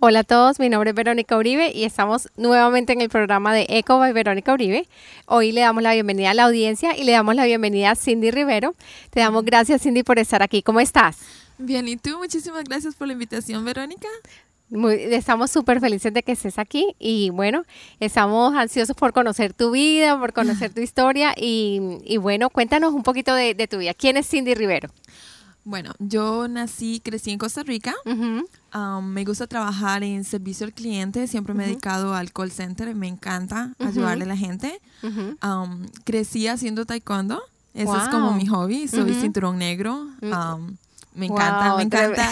Hola a todos, mi nombre es Verónica Uribe y estamos nuevamente en el programa de Eco by Verónica Uribe. Hoy le damos la bienvenida a la audiencia y le damos la bienvenida a Cindy Rivero. Te damos gracias Cindy por estar aquí. ¿Cómo estás? Bien, ¿y tú? Muchísimas gracias por la invitación, Verónica. estamos súper felices de que estés aquí y bueno, estamos ansiosos por conocer tu vida, por conocer tu historia y, bueno, cuéntanos un poquito de, tu vida. ¿Quién es Cindy Rivero? Bueno, yo nací, crecí en Costa Rica. me gusta trabajar en servicio al cliente. Siempre me he dedicado al call center. Me encanta ayudarle a la gente. crecí haciendo taekwondo. Eso es como mi hobby. Soy cinturón negro. Mm. Me encanta, me encanta.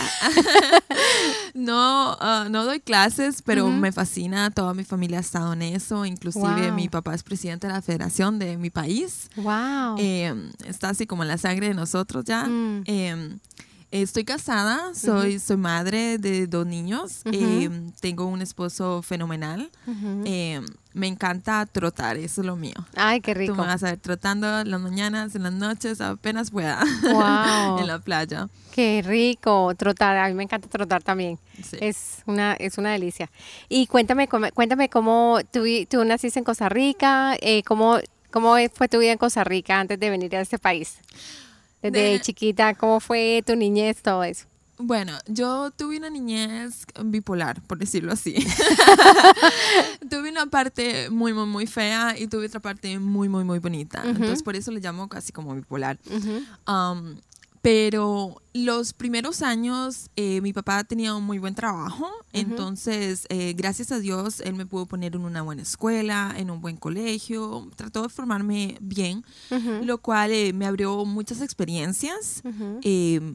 no, ah, no doy clases, pero me fascina. Toda mi familia ha estado en eso. Inclusive mi papá es presidente de la federación de mi país. Wow. Em, está así como en la sangre de nosotros ya. Mm. Em, Estoy casada, soy, soy madre de dos niños, em, tengo un esposo fenomenal. Em, me encanta trotar, eso es lo mío. Ay, qué rico. Tú me vas a ver trotando las mañanas, en las noches, apenas pueda. en la playa. Qué rico trotar, a mí me encanta trotar también. Es una es una delicia. Y cuéntame cuéntame cómo tú, tú naciste en Costa Rica, eh, cómo cómo fue tu vida en Costa Rica antes de venir a este país. Desde chiquita, ¿cómo fue tu niñez, todo eso? Bueno, yo tuve una niñez bipolar, por decirlo así. tuve una parte muy, muy, muy fea y tuve otra parte muy, muy, muy bonita. Entonces, por eso le llamo casi como bipolar. Pero los primeros años eh, mi papá tenía un muy buen trabajo, entonces eh, gracias a Dios él me pudo poner en una buena escuela, en un buen colegio, trató de formarme bien, lo cual eh, me abrió muchas experiencias,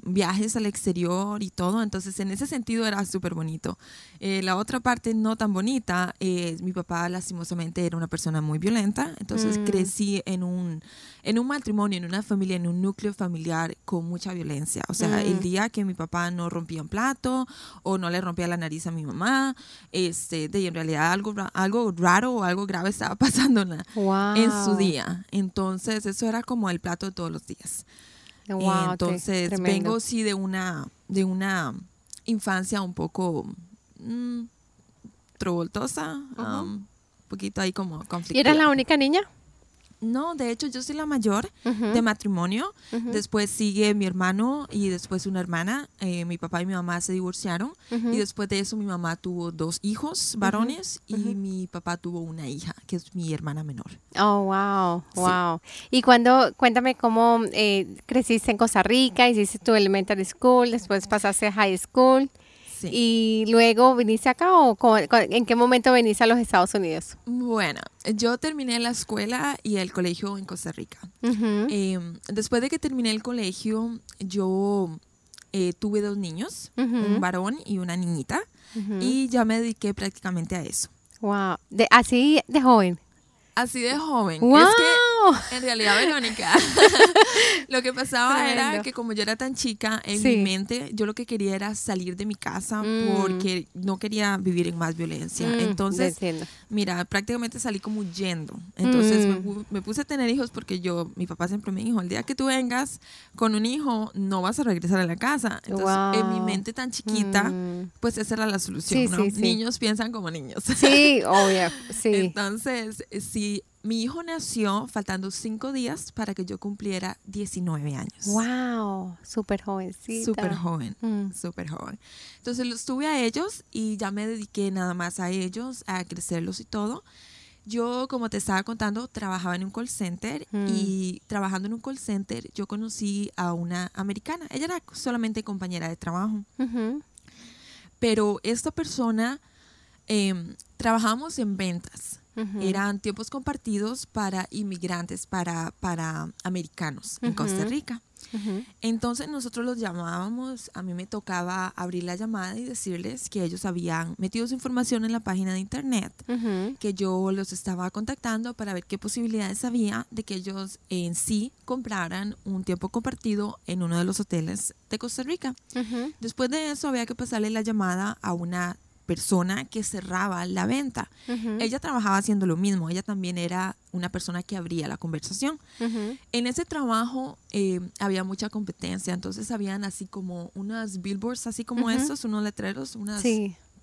viajes al exterior y todo, entonces en ese sentido era súper bonito. la otra parte no tan bonita, mi papá lastimosamente era una persona muy violenta, entonces mm. crecí en un, en un matrimonio, en una familia, en un núcleo familiar con mucha violencia. O sea, el mm. día que mi papá no rompía un plato o no le rompía la nariz a mi mamá, este, de en realidad algo, algo raro o algo grave estaba pasando en, en su día. Entonces, eso era como el plato de todos los días. Entonces, vengo sí de una, de una infancia un poco mmm, un poquito ahí como conflictiva. ¿Y eras la única niña? No, de hecho yo soy la mayor de matrimonio. Después sigue mi hermano y después una hermana. Eh, mi papá y mi mamá se divorciaron. Y después de eso mi mamá tuvo dos hijos varones y mi papá tuvo una hija, que es mi hermana menor. Oh, wow, wow. Y cuando, cuéntame cómo eh, creciste en Costa Rica, hiciste tu elementary school, después pasaste a high school. ¿Y luego viniste acá o en qué momento viniste a los Estados Unidos? Bueno, yo terminé la escuela y el colegio en Costa Rica. Em, después de que terminé el colegio, yo eh, tuve dos niños, un varón y una niñita, y ya me dediqué prácticamente a eso. Wow, de, así de joven. Así de joven. Es que, en realidad, Verónica, lo que pasaba era que como yo era tan chica, en mi mente, yo lo que quería era salir de mi casa mm. porque no quería vivir en más violencia. Mm, Entonces, mira, prácticamente salí como huyendo. Entonces, mm. me, puse a tener hijos porque yo, mi papá siempre me dijo, el día que tú vengas con un hijo, no vas a regresar a la casa. Entonces, en mi mente tan chiquita, pues esa era la solución, ¿no? Niños piensan como niños. Sí, obvio, sí. Entonces, sí mi hijo nació faltando cinco días para que yo cumpliera 19 años. ¡Wow! Súper jovencita. Súper joven, mm. súper joven. Entonces los tuve a ellos y ya me dediqué nada más a ellos, a crecerlos y todo. Yo, como te estaba contando, trabajaba en un call center mm. y trabajando en un call center yo conocí a una americana. Ella era solamente compañera de trabajo. Pero esta persona, eh, trabajamos en ventas eran tiempos compartidos para inmigrantes, para, para americanos en Costa Rica. Entonces nosotros los llamábamos, a mí me tocaba abrir la llamada y decirles que ellos habían metido su información en la página de internet, que yo los estaba contactando para ver qué posibilidades había de que ellos en sí compraran un tiempo compartido en uno de los hoteles de Costa Rica. Después de eso había que pasarle la llamada a una persona que cerraba la venta. Ella trabajaba haciendo lo mismo, ella también era una persona que abría la conversación. En ese trabajo eh, había mucha competencia, entonces habían así como unas billboards, así como estos, unos letreros, unas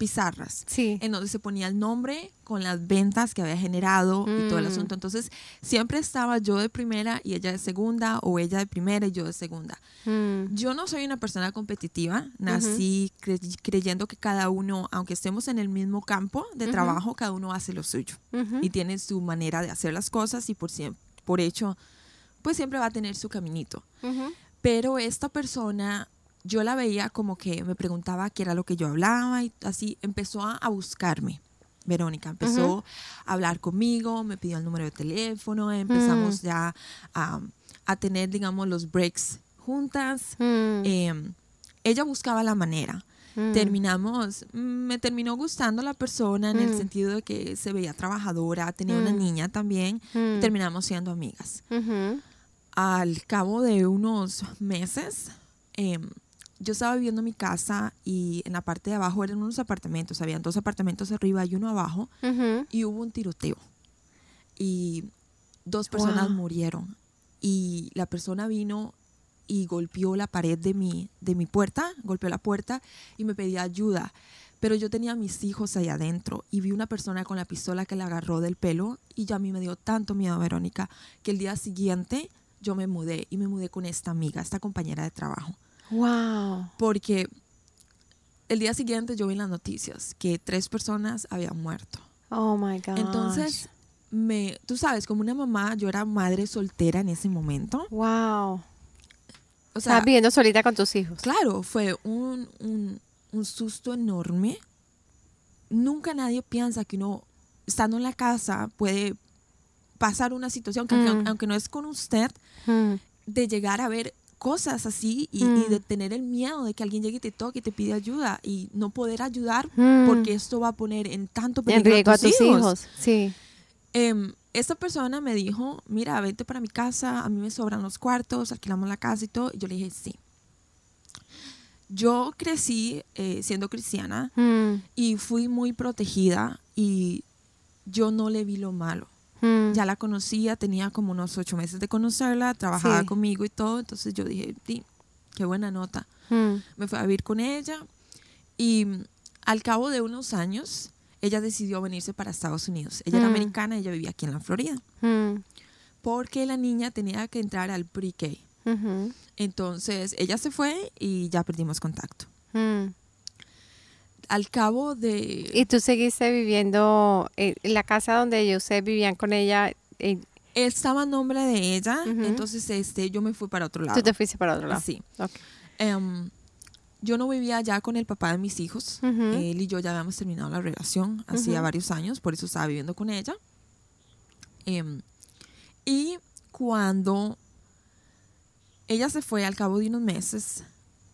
pizarras. Sí. En donde se ponía el nombre con las ventas que había generado y todo el Mm. asunto. Entonces, siempre estaba yo de primera y ella de segunda, o ella de primera y yo de segunda. Mm, Yo no soy una persona competitiva, nací cre- creyendo que cada uno, aunque estemos en el mismo campo de trabajo, cada uno hace lo suyo y tiene su manera de hacer las cosas y por, siem- por hecho, pues siempre va a tener su caminito. Pero esta persona, yo la veía como que me preguntaba qué era lo que yo hablaba y así empezó a, a buscarme. Verónica empezó a hablar conmigo, me pidió el número de teléfono, empezamos Mm. ya a, a tener, digamos, los breaks juntas. Mm, Em, ella buscaba la manera. mm. Terminamos, mm, me terminó gustando la persona en el sentido de que se veía trabajadora, tenía una niña también, terminamos siendo amigas. Al cabo de unos meses, em, yo estaba viviendo en mi casa y en la parte de abajo eran unos apartamentos, habían dos apartamentos arriba y uno abajo, y hubo un tiroteo. Y dos personas Wow. murieron. Y la persona vino y golpeó la pared de mi, de mi puerta, golpeó la puerta y me pedía ayuda. Pero yo tenía a mis hijos ahí adentro y vi una persona con la pistola que le agarró del pelo y ya a mí me dio tanto miedo, Verónica, que el día siguiente yo me mudé y me mudé con esta amiga, esta compañera de trabajo. Wow. Porque el día siguiente yo vi en las noticias que tres personas habían muerto. Oh my God. Entonces, me, tú sabes, como una mamá, yo era madre soltera en ese momento. Wow. O sea, Estás viviendo solita con tus hijos. claro, fue un, un, un susto enorme. Nunca nadie piensa que uno, estando en la casa, puede pasar una situación que, aunque, Mm. aunque no es con usted, Mm, de llegar a ver cosas así y, Mm. y de tener el miedo de que alguien llegue y te toque y te pide ayuda y no poder ayudar Mm. porque esto va a poner en tanto En peligro riesgo a a tus hijos. hijos. Sí. Em, esta persona me dijo, mira, vente para mi casa, a mí me sobran los cuartos, alquilamos la casa y todo. Y yo le dije, sí. Yo crecí eh, siendo cristiana Mm, y fui muy protegida y yo no le vi lo malo. Mm. Ya la conocía, tenía como unos ocho meses de conocerla, trabajaba Sí. conmigo y todo. Entonces yo dije, sí, qué buena nota. Mm, Me fui a vivir con ella y mm, al cabo de unos años ella decidió venirse para Estados Unidos. Ella era americana, ella vivía aquí en la Florida. porque la niña tenía que entrar al pre-K. Entonces ella se fue y ya perdimos contacto. Al cabo de... ¿Y tú seguiste viviendo en la casa donde ellos vivían con ella? eh, Estaba a nombre de ella, Ujú. entonces este, yo me fui para otro lado. tú te fuiste para otro lado. Sí. Ok. Em, yo no vivía ya con el papá de mis hijos. Ujú. Él y yo ya habíamos terminado la relación hacía Ujú. varios años, por eso estaba viviendo con ella. Em, y cuando ella se fue al cabo de unos meses,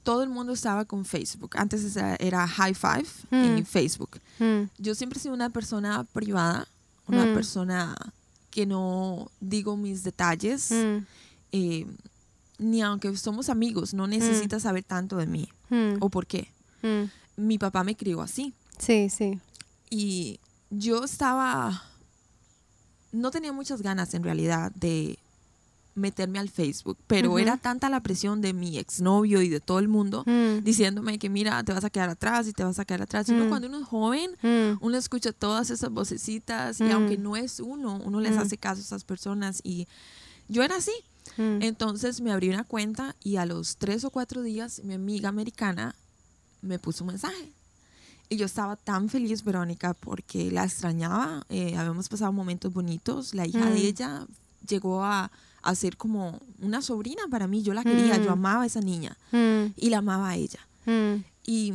todo el mundo estaba con Facebook. Antes era High Five en Mm. Facebook. Mm, Yo siempre he sido una persona privada, una Mm. persona que no digo mis detalles, eh, ni aunque somos amigos, no necesitas saber tanto de mí. ¿O por qué? Mi papá me crió así. Sí, sí. Y yo estaba, no tenía muchas ganas en realidad de meterme al Facebook, pero Ujú. era tanta la presión de mi exnovio y de todo el mundo Mm, diciéndome que mira, te vas a quedar atrás y te vas a quedar atrás. Y uno Mm. cuando uno es joven, mm, uno escucha todas esas vocecitas y Mm. aunque no es uno, uno les Mm. hace caso a esas personas y yo era así. mm. Entonces me abrí una cuenta y a los tres o cuatro días mi amiga americana me puso un mensaje. Y yo estaba tan feliz, Verónica, porque la extrañaba. eh, habíamos pasado momentos bonitos. La hija Mm. de ella llegó a, a ser como una sobrina para mí. Yo la quería, Mm. yo amaba a esa niña Mm, y la amaba a ella. mm, Y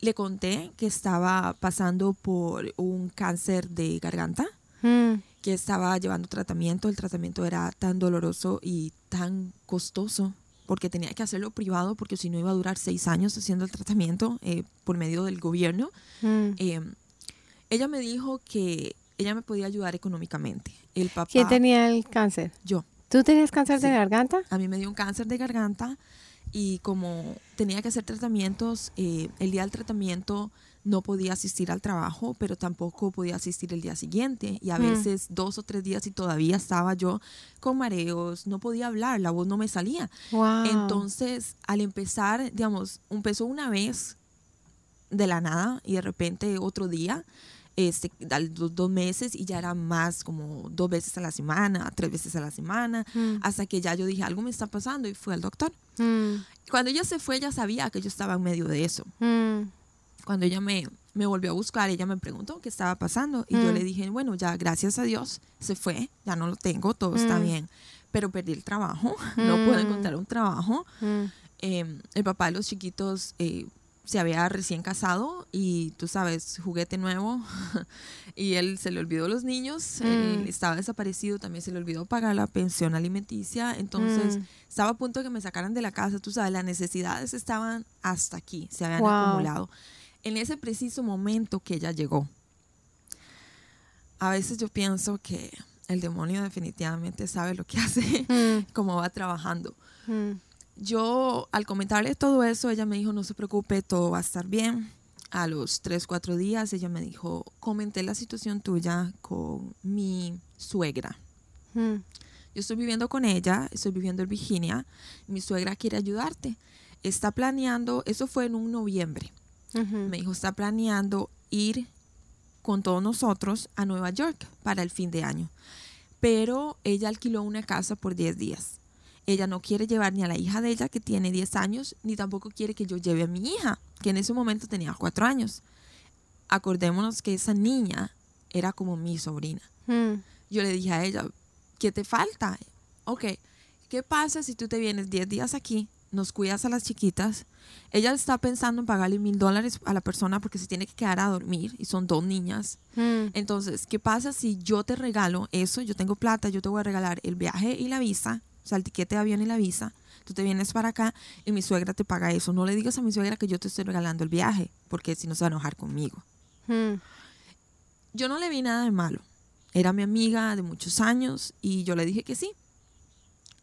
le conté que estaba pasando por un cáncer de garganta mm, que estaba llevando tratamiento. El tratamiento era tan doloroso y tan costoso porque tenía que hacerlo privado porque si no iba a durar seis años haciendo el tratamiento eh, por medio del gobierno. mm. Eh, ella me dijo que ella me podía ayudar económicamente. El papá, ¿Quién tenía el cáncer? yo. ¿Tú tenías cáncer de garganta? A mí me dio un cáncer de garganta y como tenía que hacer tratamientos, eh, el día del tratamiento no podía asistir al trabajo, pero tampoco podía asistir el día siguiente. Y a Mm. veces dos o tres días y todavía estaba yo con mareos, no podía hablar, la voz no me salía. Wow. Entonces, al empezar, digamos, empezó una vez de la nada y de repente otro día, este, dos, dos, meses y ya era más como dos veces a la semana, tres veces a la semana, mm. hasta que ya yo dije, algo me está pasando y fui al doctor. Mm. Cuando ella se fue, ella sabía que yo estaba en medio de eso. Mm. Cuando ella me, me volvió a buscar, ella me preguntó qué estaba pasando y yo le dije, bueno, ya gracias a Dios se fue, ya no lo tengo, todo está bien, pero perdí el trabajo, no puedo encontrar un trabajo. Em, el papá de los chiquitos eh, se había recién casado y tú sabes, juguete nuevo y él se le olvidó los niños, mm. estaba desaparecido, también se le olvidó pagar la pensión alimenticia, entonces mm. estaba a punto de que me sacaran de la casa, tú sabes, las necesidades estaban hasta aquí, se habían acumulado. En ese preciso momento que ella llegó, a veces yo pienso que el demonio definitivamente sabe lo que hace, mm. cómo va trabajando yo al comentarle todo eso, ella me dijo, no se preocupe, todo va a estar bien. A los tres, cuatro días, ella me dijo, comenté la situación tuya con mi suegra. Hmm. Yo estoy viviendo con ella, estoy viviendo en Virginia, mi suegra quiere ayudarte. Está planeando, eso fue en un noviembre. Me dijo, está planeando ir con todos nosotros a Nueva York para el fin de año. Pero ella alquiló una casa por 10 días. Ella no quiere llevar ni a la hija de ella, que tiene 10 años, ni tampoco quiere que yo lleve a mi hija, que en ese momento tenía 4 años. Acordémonos que esa niña era como mi sobrina. Hmm. Yo le dije a ella, ¿qué te falta? Ok, ¿qué pasa si tú te vienes 10 días aquí, nos cuidas a las chiquitas? Ella está pensando en pagarle mil dólares a la persona porque se tiene que quedar a dormir y son dos niñas. Hmm. Entonces, ¿qué pasa si yo te regalo eso? Yo tengo plata, yo te voy a regalar el viaje y la visa sea, el tiquete de avión y la visa, tú te vienes para acá y mi suegra te paga eso. No le digas a mi suegra que yo te estoy regalando el viaje, porque si no se va a enojar conmigo. Hmm. Yo no le vi nada de malo. Era mi amiga de muchos años y yo le dije que sí.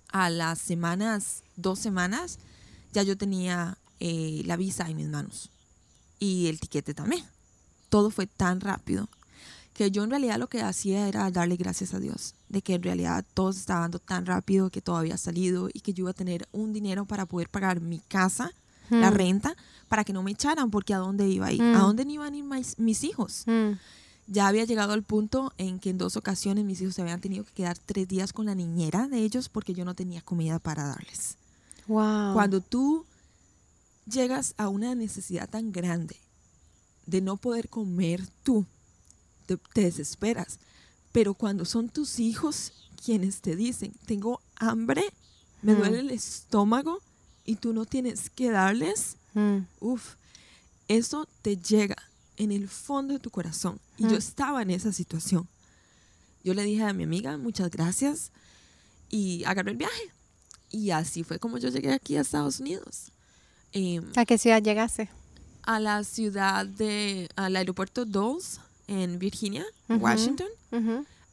A las semanas, dos semanas, ya yo tenía eh, la visa en mis manos y el tiquete también. Todo fue tan rápido que yo en realidad lo que hacía era darle gracias a Dios, de que en realidad todo se estaba dando tan rápido que todo había salido y que yo iba a tener un dinero para poder pagar mi casa, la hmm. renta, para que no me echaran, porque a dónde iba a ir, a hmm. dónde iban a ir mis, hijos. Hmm. Ya había llegado al punto en que en dos ocasiones mis hijos se habían tenido que quedar tres días con la niñera de ellos porque yo no tenía comida para darles. Wow. Cuando tú llegas a una necesidad tan grande de no poder comer tú, te, desesperas. Pero cuando son tus hijos quienes te dicen, tengo hambre, me mm. duele el estómago y tú no tienes que darles, mm. uff, eso te llega en el fondo de tu corazón. Y yo mm. estaba en esa situación. Yo le dije a mi amiga, muchas gracias, y agarré el viaje. Y así fue como yo llegué aquí a Estados Unidos. Em, ¿A qué ciudad llegaste? A la ciudad de, al aeropuerto Dulles en Virginia, Washington.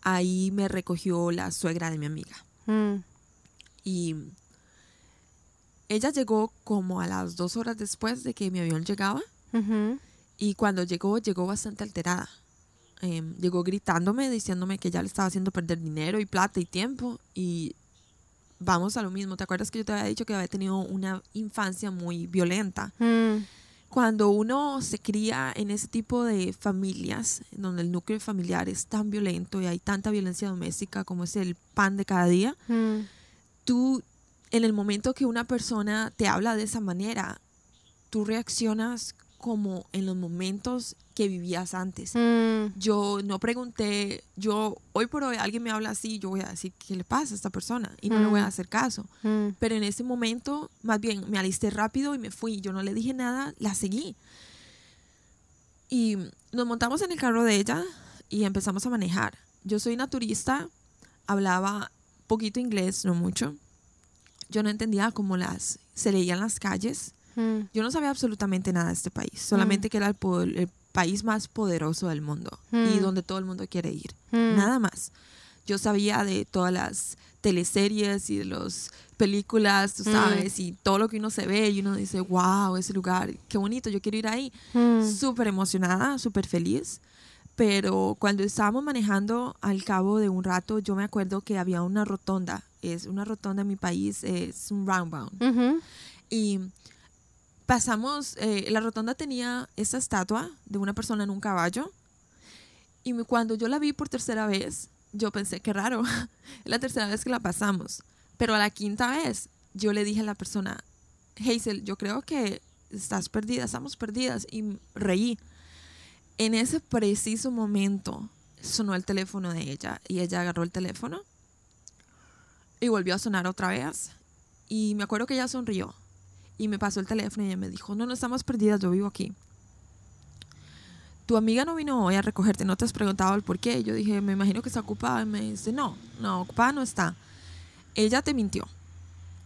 Ahí me recogió la suegra de mi amiga. Mm. Y ella llegó como a las dos horas después de que mi avión llegaba. Y cuando llegó, llegó bastante alterada. Em, llegó gritándome, diciéndome que ya le estaba haciendo perder dinero y plata y tiempo. Y vamos a lo mismo. ¿Te acuerdas que yo te había dicho que había tenido una infancia muy violenta? Mm cuando uno se cría en ese tipo de familias, donde el núcleo familiar es tan violento y hay tanta violencia doméstica como es el pan de cada día, mm. tú en el momento que una persona te habla de esa manera, tú reaccionas como en los momentos que vivías antes. Mm. Yo no pregunté, yo hoy por hoy alguien me habla así, yo voy a decir, ¿qué le pasa a esta persona? Y no le voy a mm. hacer caso. Mm. Pero en ese momento, más bien, me alisté rápido y me fui. Yo no le dije nada, la seguí. Y nos montamos en el carro de ella y empezamos a manejar. Yo soy una turista, hablaba poquito inglés, no mucho. Yo no entendía cómo las se leían las calles Mm. Yo no sabía absolutamente nada de este país, solamente mm. que era el, país más poderoso del mundo y mm. donde todo el mundo quiere ir. Nada más. Yo sabía de todas las teleseries y de las películas, tú sabes, y todo lo que uno se ve y uno dice, wow, ese lugar, qué bonito, yo quiero ir ahí. Súper emocionada, súper feliz. Pero cuando estábamos manejando al cabo de un rato, yo me acuerdo que había una rotonda. Es una rotonda en mi país, es un roundabout. Y pasamos, eh, la rotonda tenía esa estatua de una persona en un caballo. Y cuando yo la vi por tercera vez, yo pensé, qué raro, es la tercera vez que la pasamos. Pero a la quinta vez, yo le dije a la persona, Hazel, yo creo que estás perdida, estamos perdidas. Y reí. En ese preciso momento sonó el teléfono de ella y ella agarró el teléfono y volvió a sonar otra vez. Y me acuerdo que ella sonrió y me pasó el teléfono y ella me dijo, no, no estamos perdidas, yo vivo aquí. Tu amiga no vino hoy a recogerte, no te has preguntado el por qué. Yo dije, me imagino que está ocupada. Y me dice, no, no, ocupada no está. Ella te mintió.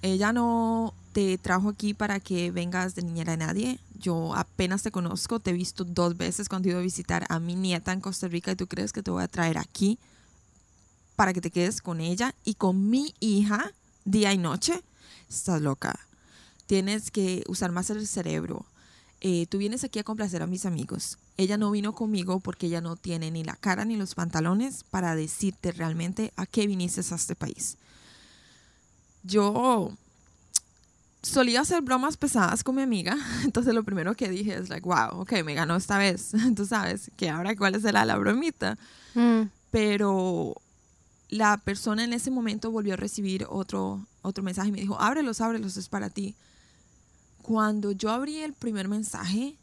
Ella no te trajo aquí para que vengas de niñera de nadie. Yo apenas te conozco, te he visto dos veces cuando iba a visitar a mi nieta en Costa Rica y tú crees que te voy a traer aquí para que te quedes con ella y con mi hija día y noche. Estás loca. Tienes que usar más el cerebro. Eh, tú vienes aquí a complacer a mis amigos. Ella no vino conmigo porque ella no tiene ni la cara ni los pantalones para decirte realmente a qué viniste a este país. Yo solía hacer bromas pesadas con mi amiga, entonces lo primero que dije es like, wow, ok, me ganó esta vez, tú sabes, que ahora cuál será la bromita. Mm. Pero la persona en ese momento volvió a recibir otro, otro mensaje y me dijo, ábrelos, ábrelos, es para ti. Cuando yo abrí el primer mensaje,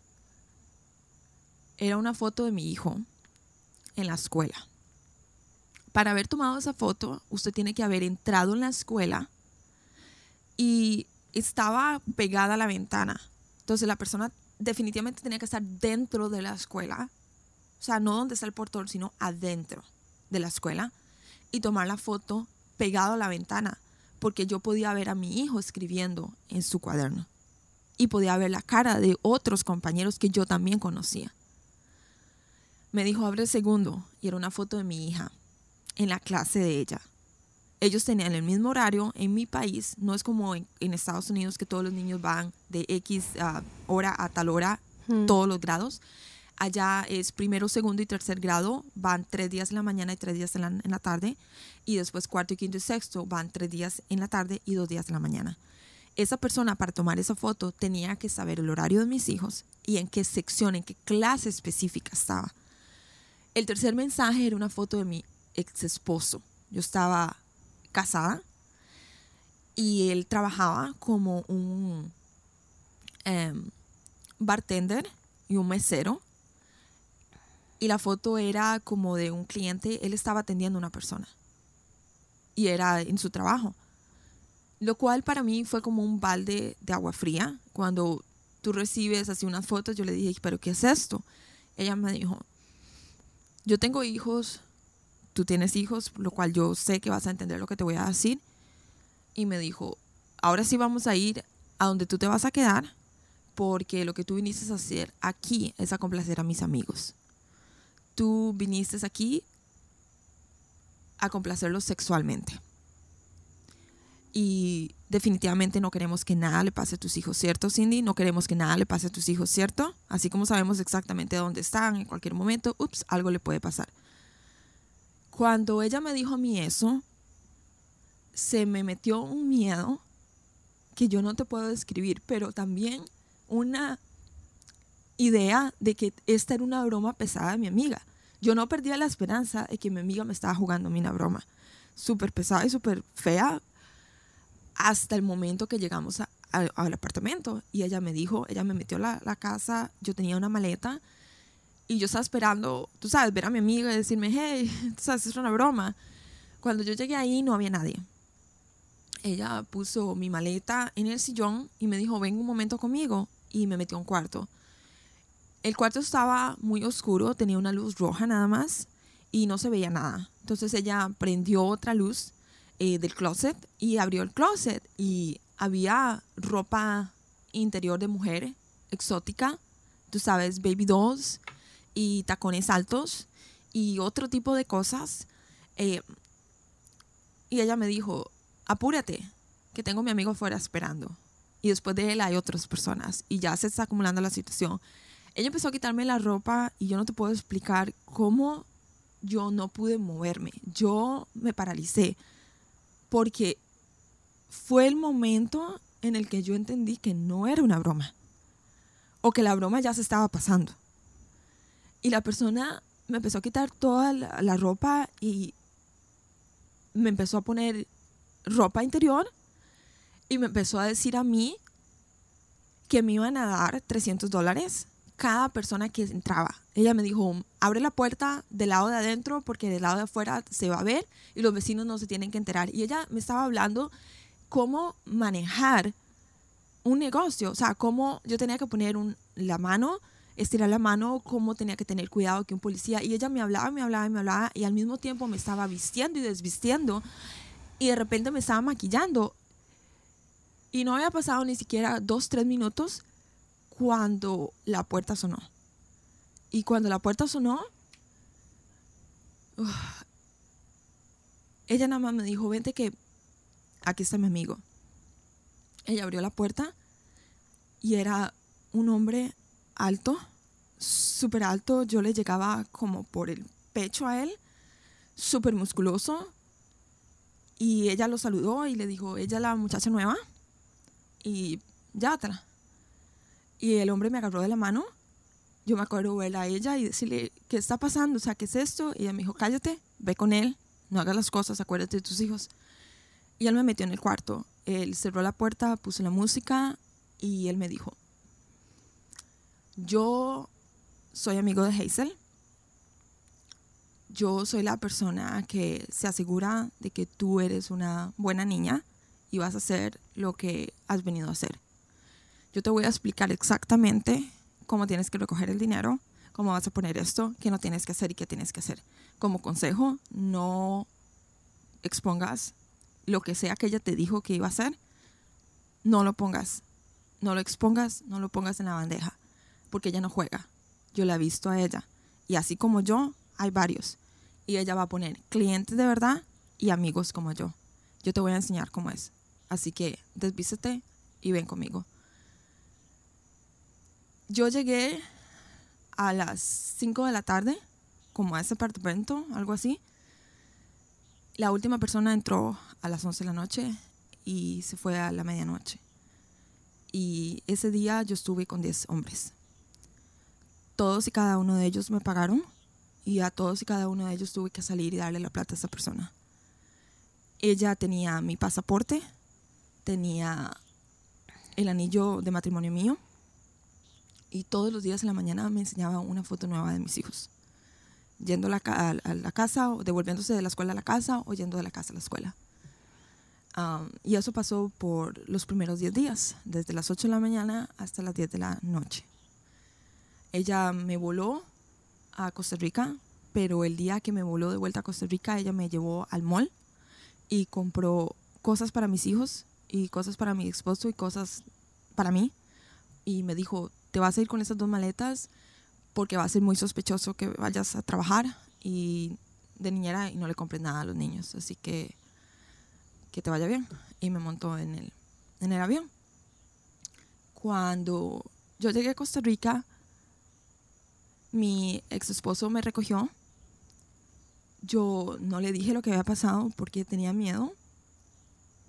era una foto de mi hijo en la escuela. Para haber tomado esa foto, usted tiene que haber entrado en la escuela y estaba pegada a la ventana. Entonces la persona definitivamente tenía que estar dentro de la escuela. O sea, no donde está el portón, sino adentro de la escuela. Y tomar la foto pegado a la ventana. Porque yo podía ver a mi hijo escribiendo en su cuaderno. Y podía ver la cara de otros compañeros que yo también conocía. Me dijo, abre el segundo. Y era una foto de mi hija en la clase de ella ellos tenían el mismo horario en mi país, no es como en, Estados Unidos que todos los niños van de X ah, hora a tal hora, hmm. todos los grados. Allá es primero, segundo y tercer grado, van tres días en la mañana y tres días en la, en la tarde. Y después cuarto y quinto y sexto van tres días en la tarde y dos días en la mañana. Esa persona para tomar esa foto tenía que saber el horario de mis hijos y en qué sección, en qué clase específica estaba. El tercer mensaje era una foto de mi ex esposo. Yo estaba casada y él trabajaba como un em, bartender y un mesero. Y la foto era como de un cliente, él estaba atendiendo a una persona. Y era en su trabajo. Lo cual para mí fue como un balde de agua fría. Cuando tú recibes así unas fotos, yo le dije, pero ¿qué es esto? Ella me dijo, yo tengo hijos, tú tienes hijos, lo cual yo sé que vas a entender lo que te voy a decir. Y me dijo, ahora sí vamos a ir a donde tú te vas a quedar, porque lo que tú viniste a hacer aquí es a complacer a mis amigos. Tú viniste aquí a complacerlos sexualmente. Y definitivamente no queremos que nada le pase a tus hijos, ¿cierto, Cindy? No queremos que nada le pase a tus hijos, ¿cierto? Así como sabemos exactamente dónde están, en cualquier momento, ups, algo le puede pasar. Cuando ella me dijo a mí eso, se me metió un miedo que yo no te puedo describir, pero también una idea de que esta era una broma pesada de mi amiga. Yo no perdía la esperanza de que mi amiga me estaba jugando a mí una broma súper pesada y súper fea hasta el momento que llegamos al apartamento. Y ella me dijo, ella me metió la, la casa, yo tenía una maleta y yo estaba esperando, tú sabes, ver a mi amiga y decirme, hey, tú sabes, es una broma. Cuando yo llegué ahí no había nadie. Ella puso mi maleta en el sillón y me dijo, ven un momento conmigo. Y me metió a un cuarto. El cuarto estaba muy oscuro, tenía una luz roja nada más y no se veía nada. Entonces ella prendió otra luz eh, del closet y abrió el closet y había ropa interior de mujer exótica, tú sabes, baby dolls, y tacones altos y otro tipo de cosas. Eh, y ella me dijo, apúrate, que tengo a mi amigo afuera esperando. Y después de él hay otras personas y ya se está acumulando la situación. Ella empezó a quitarme la ropa y yo no te puedo explicar cómo yo no pude moverme. Yo me paralicé porque fue el momento en el que yo entendí que no era una broma. o que la broma ya se estaba pasando. Y la persona me empezó a quitar toda la, ropa y me empezó a poner ropa interior y me empezó a decir a mí que me iban a dar 300 dólares cada persona que entraba. Ella me dijo, abre la puerta del lado de adentro porque del lado de afuera se va a ver y los vecinos no se tienen que enterar. Y ella me estaba hablando cómo manejar un negocio, o sea, cómo yo tenía que poner la mano, estirar la mano, cómo tenía que tener cuidado que un policía. Y ella me hablaba, me hablaba, me hablaba y al mismo tiempo me estaba vistiendo y desvistiendo y de repente me estaba maquillando. Y no había pasado ni siquiera dos, tres minutos cuando la puerta sonó. Y cuando la puerta sonó, ella nada más me dijo, vente que aquí está mi amigo. Ella abrió la puerta y era un hombre alto, súper alto. Yo le llegaba como por el pecho a él, súper musculoso. Y ella lo saludó y le dijo, ella es la muchacha nueva. Y ya, y el hombre me agarró de la mano. Yo me acuerdo verla a ella y decirle, ¿qué está pasando? O sea, ¿qué es esto? Y ella me dijo, cállate, ve con él, no hagas las cosas, acuérdate de tus hijos. Y él me metió en el cuarto. Él cerró la puerta, puso la música y él me dijo, yo soy amigo de Hazel. Yo soy la persona que se asegura de que tú eres una buena niña y vas a hacer lo que has venido a hacer. Yo te voy a explicar exactamente cómo tienes que recoger el dinero, cómo vas a poner esto, qué no tienes que hacer y qué tienes que hacer. Como consejo, no expongas lo que sea que ella te dijo que iba a hacer, no lo pongas, no lo expongas, no lo pongas en la bandeja, porque ella no juega. Yo la he visto a ella. Y así como yo, hay varios. Y ella va a poner clientes de verdad y amigos como yo. Yo te voy a enseñar cómo es. Así que desvístete y ven conmigo yo llegué a las 5 de la tarde, como a ese apartamento, algo así. La última persona entró a las 11 de la noche y se fue a la medianoche. Y ese día yo estuve con 10 hombres. Todos y cada uno de ellos me pagaron y a todos y cada uno de ellos tuve que salir y darle la plata a esa persona. Ella tenía mi pasaporte, tenía el anillo de matrimonio mío, y todos los días en la mañana me enseñaba una foto nueva de mis hijos, yendo a la, casa, o devolviéndose de la escuela a la casa o yendo de la casa a la escuela. y eso pasó por los primeros 10 días, desde las 8 de la mañana hasta las 10 de la noche. Ella me voló a Costa Rica, pero el día que me voló de vuelta a Costa Rica, ella me llevó al mall y compró cosas para mis hijos y cosas para mi esposo y cosas para mí. Y me dijo, te vas a ir con esas dos maletas porque va a ser muy sospechoso que vayas a trabajar y de niñera y no le compres nada a los niños. Así que que te vaya bien. Y me montó en el, en el avión. Cuando yo llegué a Costa Rica, mi ex esposo me recogió. Yo no le dije lo que había pasado porque tenía miedo.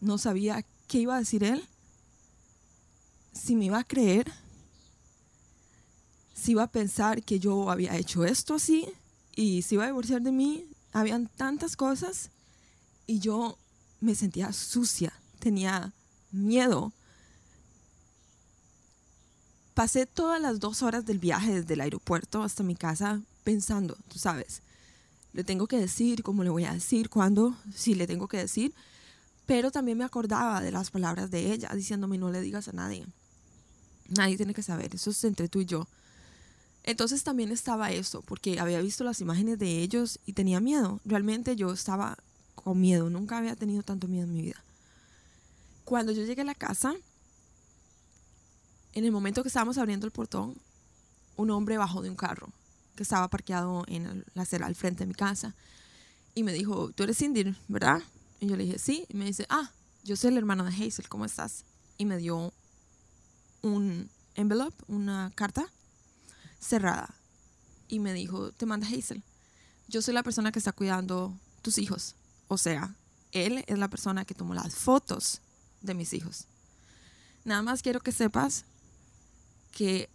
No sabía qué iba a decir él. Si me iba a creer iba a pensar que yo había hecho esto así y si iba a divorciar de mí. Habían tantas cosas y yo me sentía sucia, tenía miedo. Pasé todas las dos horas del viaje desde el aeropuerto hasta mi casa pensando, tú sabes, le tengo que decir, cómo le voy a decir, cuándo, si le tengo que decir, pero también me acordaba de las palabras de ella diciéndome no le digas a nadie. Nadie tiene que saber, eso es entre tú y yo. Entonces también estaba eso, porque había visto las imágenes de ellos y tenía miedo. Realmente yo estaba con miedo, nunca había tenido tanto miedo en mi vida. Cuando yo llegué a la casa, en el momento que estábamos abriendo el portón, un hombre bajó de un carro que estaba parqueado en la acera al frente de mi casa y me dijo, tú eres Cindy, ¿verdad? Y yo le dije, sí. Y me dice, ah, yo soy el hermano de Hazel, ¿cómo estás? Y me dio un envelope, una carta cerrada. Y me dijo, te manda Hazel. Yo soy la persona que está cuidando tus hijos. O sea, él es la persona que tomó las fotos de mis hijos. Nada más quiero que sepas que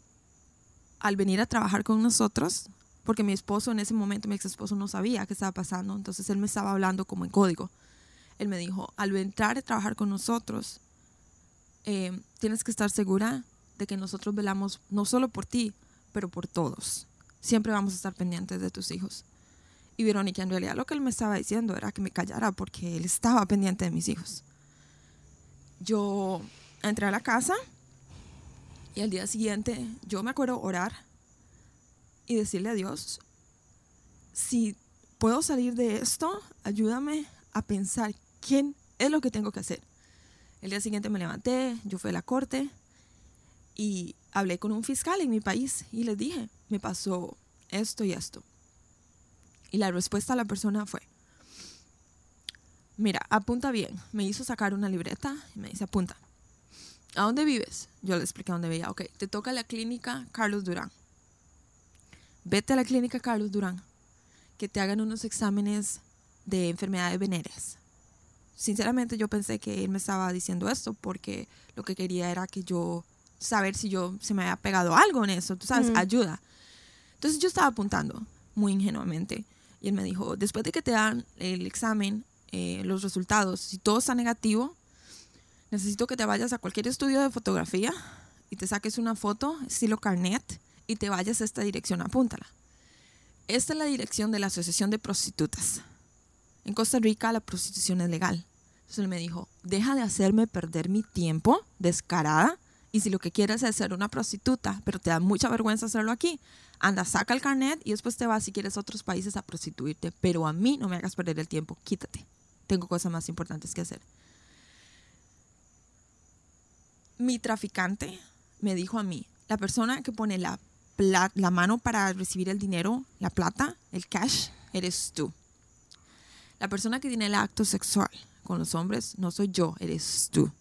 al venir a trabajar con nosotros, porque mi esposo en ese momento, mi ex esposo no sabía qué estaba pasando, entonces él me estaba hablando como en código. Él me dijo, al entrar a trabajar con nosotros, eh, tienes que estar segura de que nosotros velamos no solo por ti, pero por todos. Siempre vamos a estar pendientes de tus hijos. Y Verónica, en realidad lo que él me estaba diciendo era que me callara porque él estaba pendiente de mis hijos. Yo entré a la casa y al día siguiente yo me acuerdo orar y decirle a Dios, si puedo salir de esto, ayúdame a pensar quién es lo que tengo que hacer. El día siguiente me levanté, yo fui a la corte y hablé con un fiscal en mi país y les dije, me pasó esto y esto. Y la respuesta a la persona fue, mira, apunta bien. Me hizo sacar una libreta y me dice, apunta. ¿A dónde vives? Yo le expliqué a dónde veía. Ok, te toca la clínica Carlos Durán. Vete a la clínica Carlos Durán, que te hagan unos exámenes de enfermedades venéreas. Sinceramente yo pensé que él me estaba diciendo esto porque lo que quería era que yo saber si yo se me había pegado algo en eso, tú sabes, ayuda. Entonces yo estaba apuntando muy ingenuamente y él me dijo, después de que te dan el examen, eh, los resultados, si todo está negativo, necesito que te vayas a cualquier estudio de fotografía y te saques una foto, estilo carnet, y te vayas a esta dirección, apúntala. Esta es la dirección de la Asociación de Prostitutas. En Costa Rica la prostitución es legal. Entonces él me dijo, deja de hacerme perder mi tiempo descarada y si lo que quieres es ser una prostituta, pero te da mucha vergüenza hacerlo aquí, anda, saca el carnet y después te vas si quieres a otros países a prostituirte. Pero a mí no me hagas perder el tiempo, quítate. Tengo cosas más importantes que hacer. mi traficante me dijo a mí, la persona que pone la, la mano para recibir el dinero, la plata, el cash, eres tú. La persona que tiene el acto sexual con los hombres no soy yo, eres tú.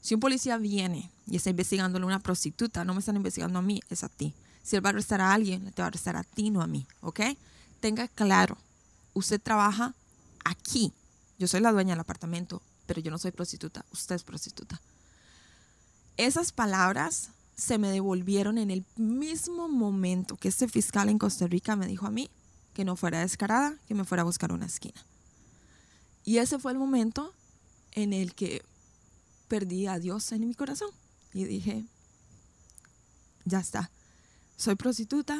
Si un policía viene y está investigándole a una prostituta, no me están investigando a mí, es a ti. Si él va a arrestar a alguien, te va a arrestar a ti, no a mí, ¿ok? Tenga claro, usted trabaja aquí. Yo soy la dueña del apartamento, pero yo no soy prostituta, usted es prostituta. Esas palabras se me devolvieron en el mismo momento que este fiscal en Costa Rica me dijo a mí que no fuera descarada, que me fuera a buscar una esquina. Y ese fue el momento en el que perdí a Dios en mi corazón y dije, ya está, soy prostituta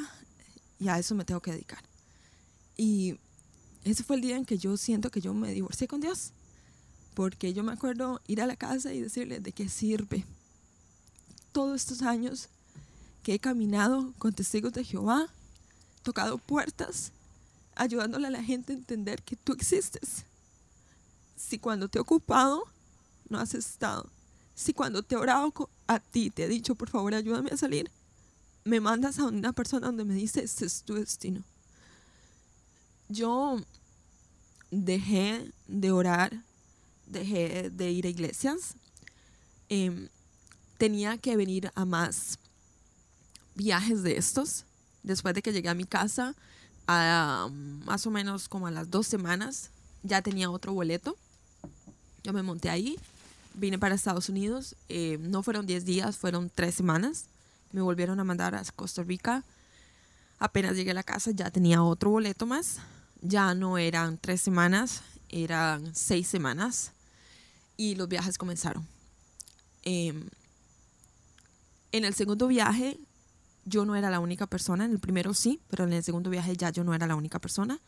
y a eso me tengo que dedicar. Y ese fue el día en que yo siento que yo me divorcié con Dios, porque yo me acuerdo ir a la casa y decirle de qué sirve todos estos años que he caminado con testigos de Jehová, tocado puertas, ayudándole a la gente a entender que tú existes. Si cuando te he ocupado, no has estado. Si cuando te he orado a ti, te he dicho, por favor, ayúdame a salir, me mandas a una persona donde me dice, este es tu destino. Yo dejé de orar, dejé de ir a iglesias. Eh, tenía que venir a más viajes de estos. Después de que llegué a mi casa, a, más o menos como a las dos semanas, ya tenía otro boleto. Yo me monté ahí, vine para Estados Unidos. Eh, no fueron 10 días, fueron 3 semanas. Me volvieron a mandar a Costa Rica. Apenas llegué a la casa, ya tenía otro boleto más. Ya no eran 3 semanas, eran 6 semanas. Y los viajes comenzaron. Eh, en el segundo viaje yo no era la única persona, en el primero sí, pero en el segundo viaje ya yo no era la única persona.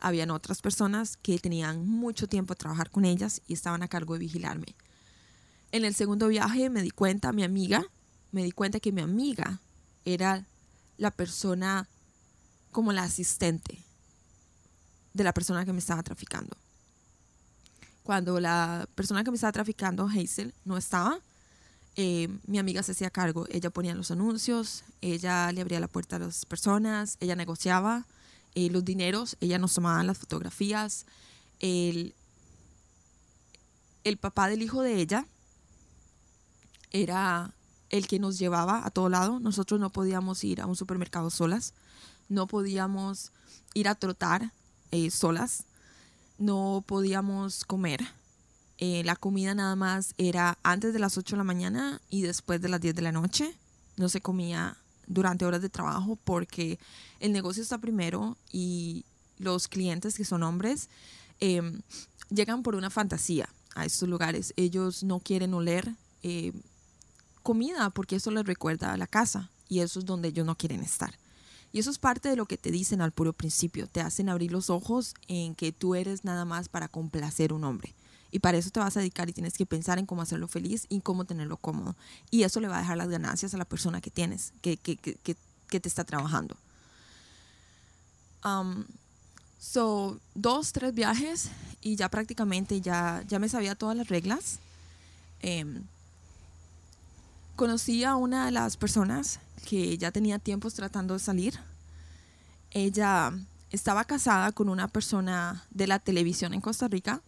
Habían otras personas que tenían mucho tiempo a trabajar con ellas y estaban a cargo de vigilarme. En el segundo viaje me di cuenta, mi amiga, me di cuenta que mi amiga era la persona como la asistente de la persona que me estaba traficando. Cuando la persona que me estaba traficando, Hazel, no estaba, eh, mi amiga se hacía cargo, ella ponía los anuncios, ella le abría la puerta a las personas, ella negociaba eh, los dineros, ella nos tomaba las fotografías. El, el papá del hijo de ella era el que nos llevaba a todo lado. Nosotros no podíamos ir a un supermercado solas, no podíamos ir a trotar eh, solas, no podíamos comer eh, la comida nada más era antes de las 8 de la mañana y después de las 10 de la noche. No se comía durante horas de trabajo porque el negocio está primero y los clientes que son hombres em, llegan por una fantasía a estos lugares. Ellos no quieren oler eh, comida porque eso les recuerda a la casa y eso es donde ellos no quieren estar. Y eso es parte de lo que te dicen al puro principio. Te hacen abrir los ojos en que tú eres nada más para complacer un hombre. Y para eso te vas a dedicar y tienes que pensar en cómo hacerlo feliz y cómo tenerlo cómodo. Y eso le va a dejar las ganancias a la persona que tienes, que, que, que, que te está trabajando. Um, so, dos, tres viajes y ya prácticamente ya, ya me sabía todas las reglas. Em, conocí a una de las personas que ya tenía tiempos tratando de salir. Ella estaba casada con una persona de la televisión en Costa Rica.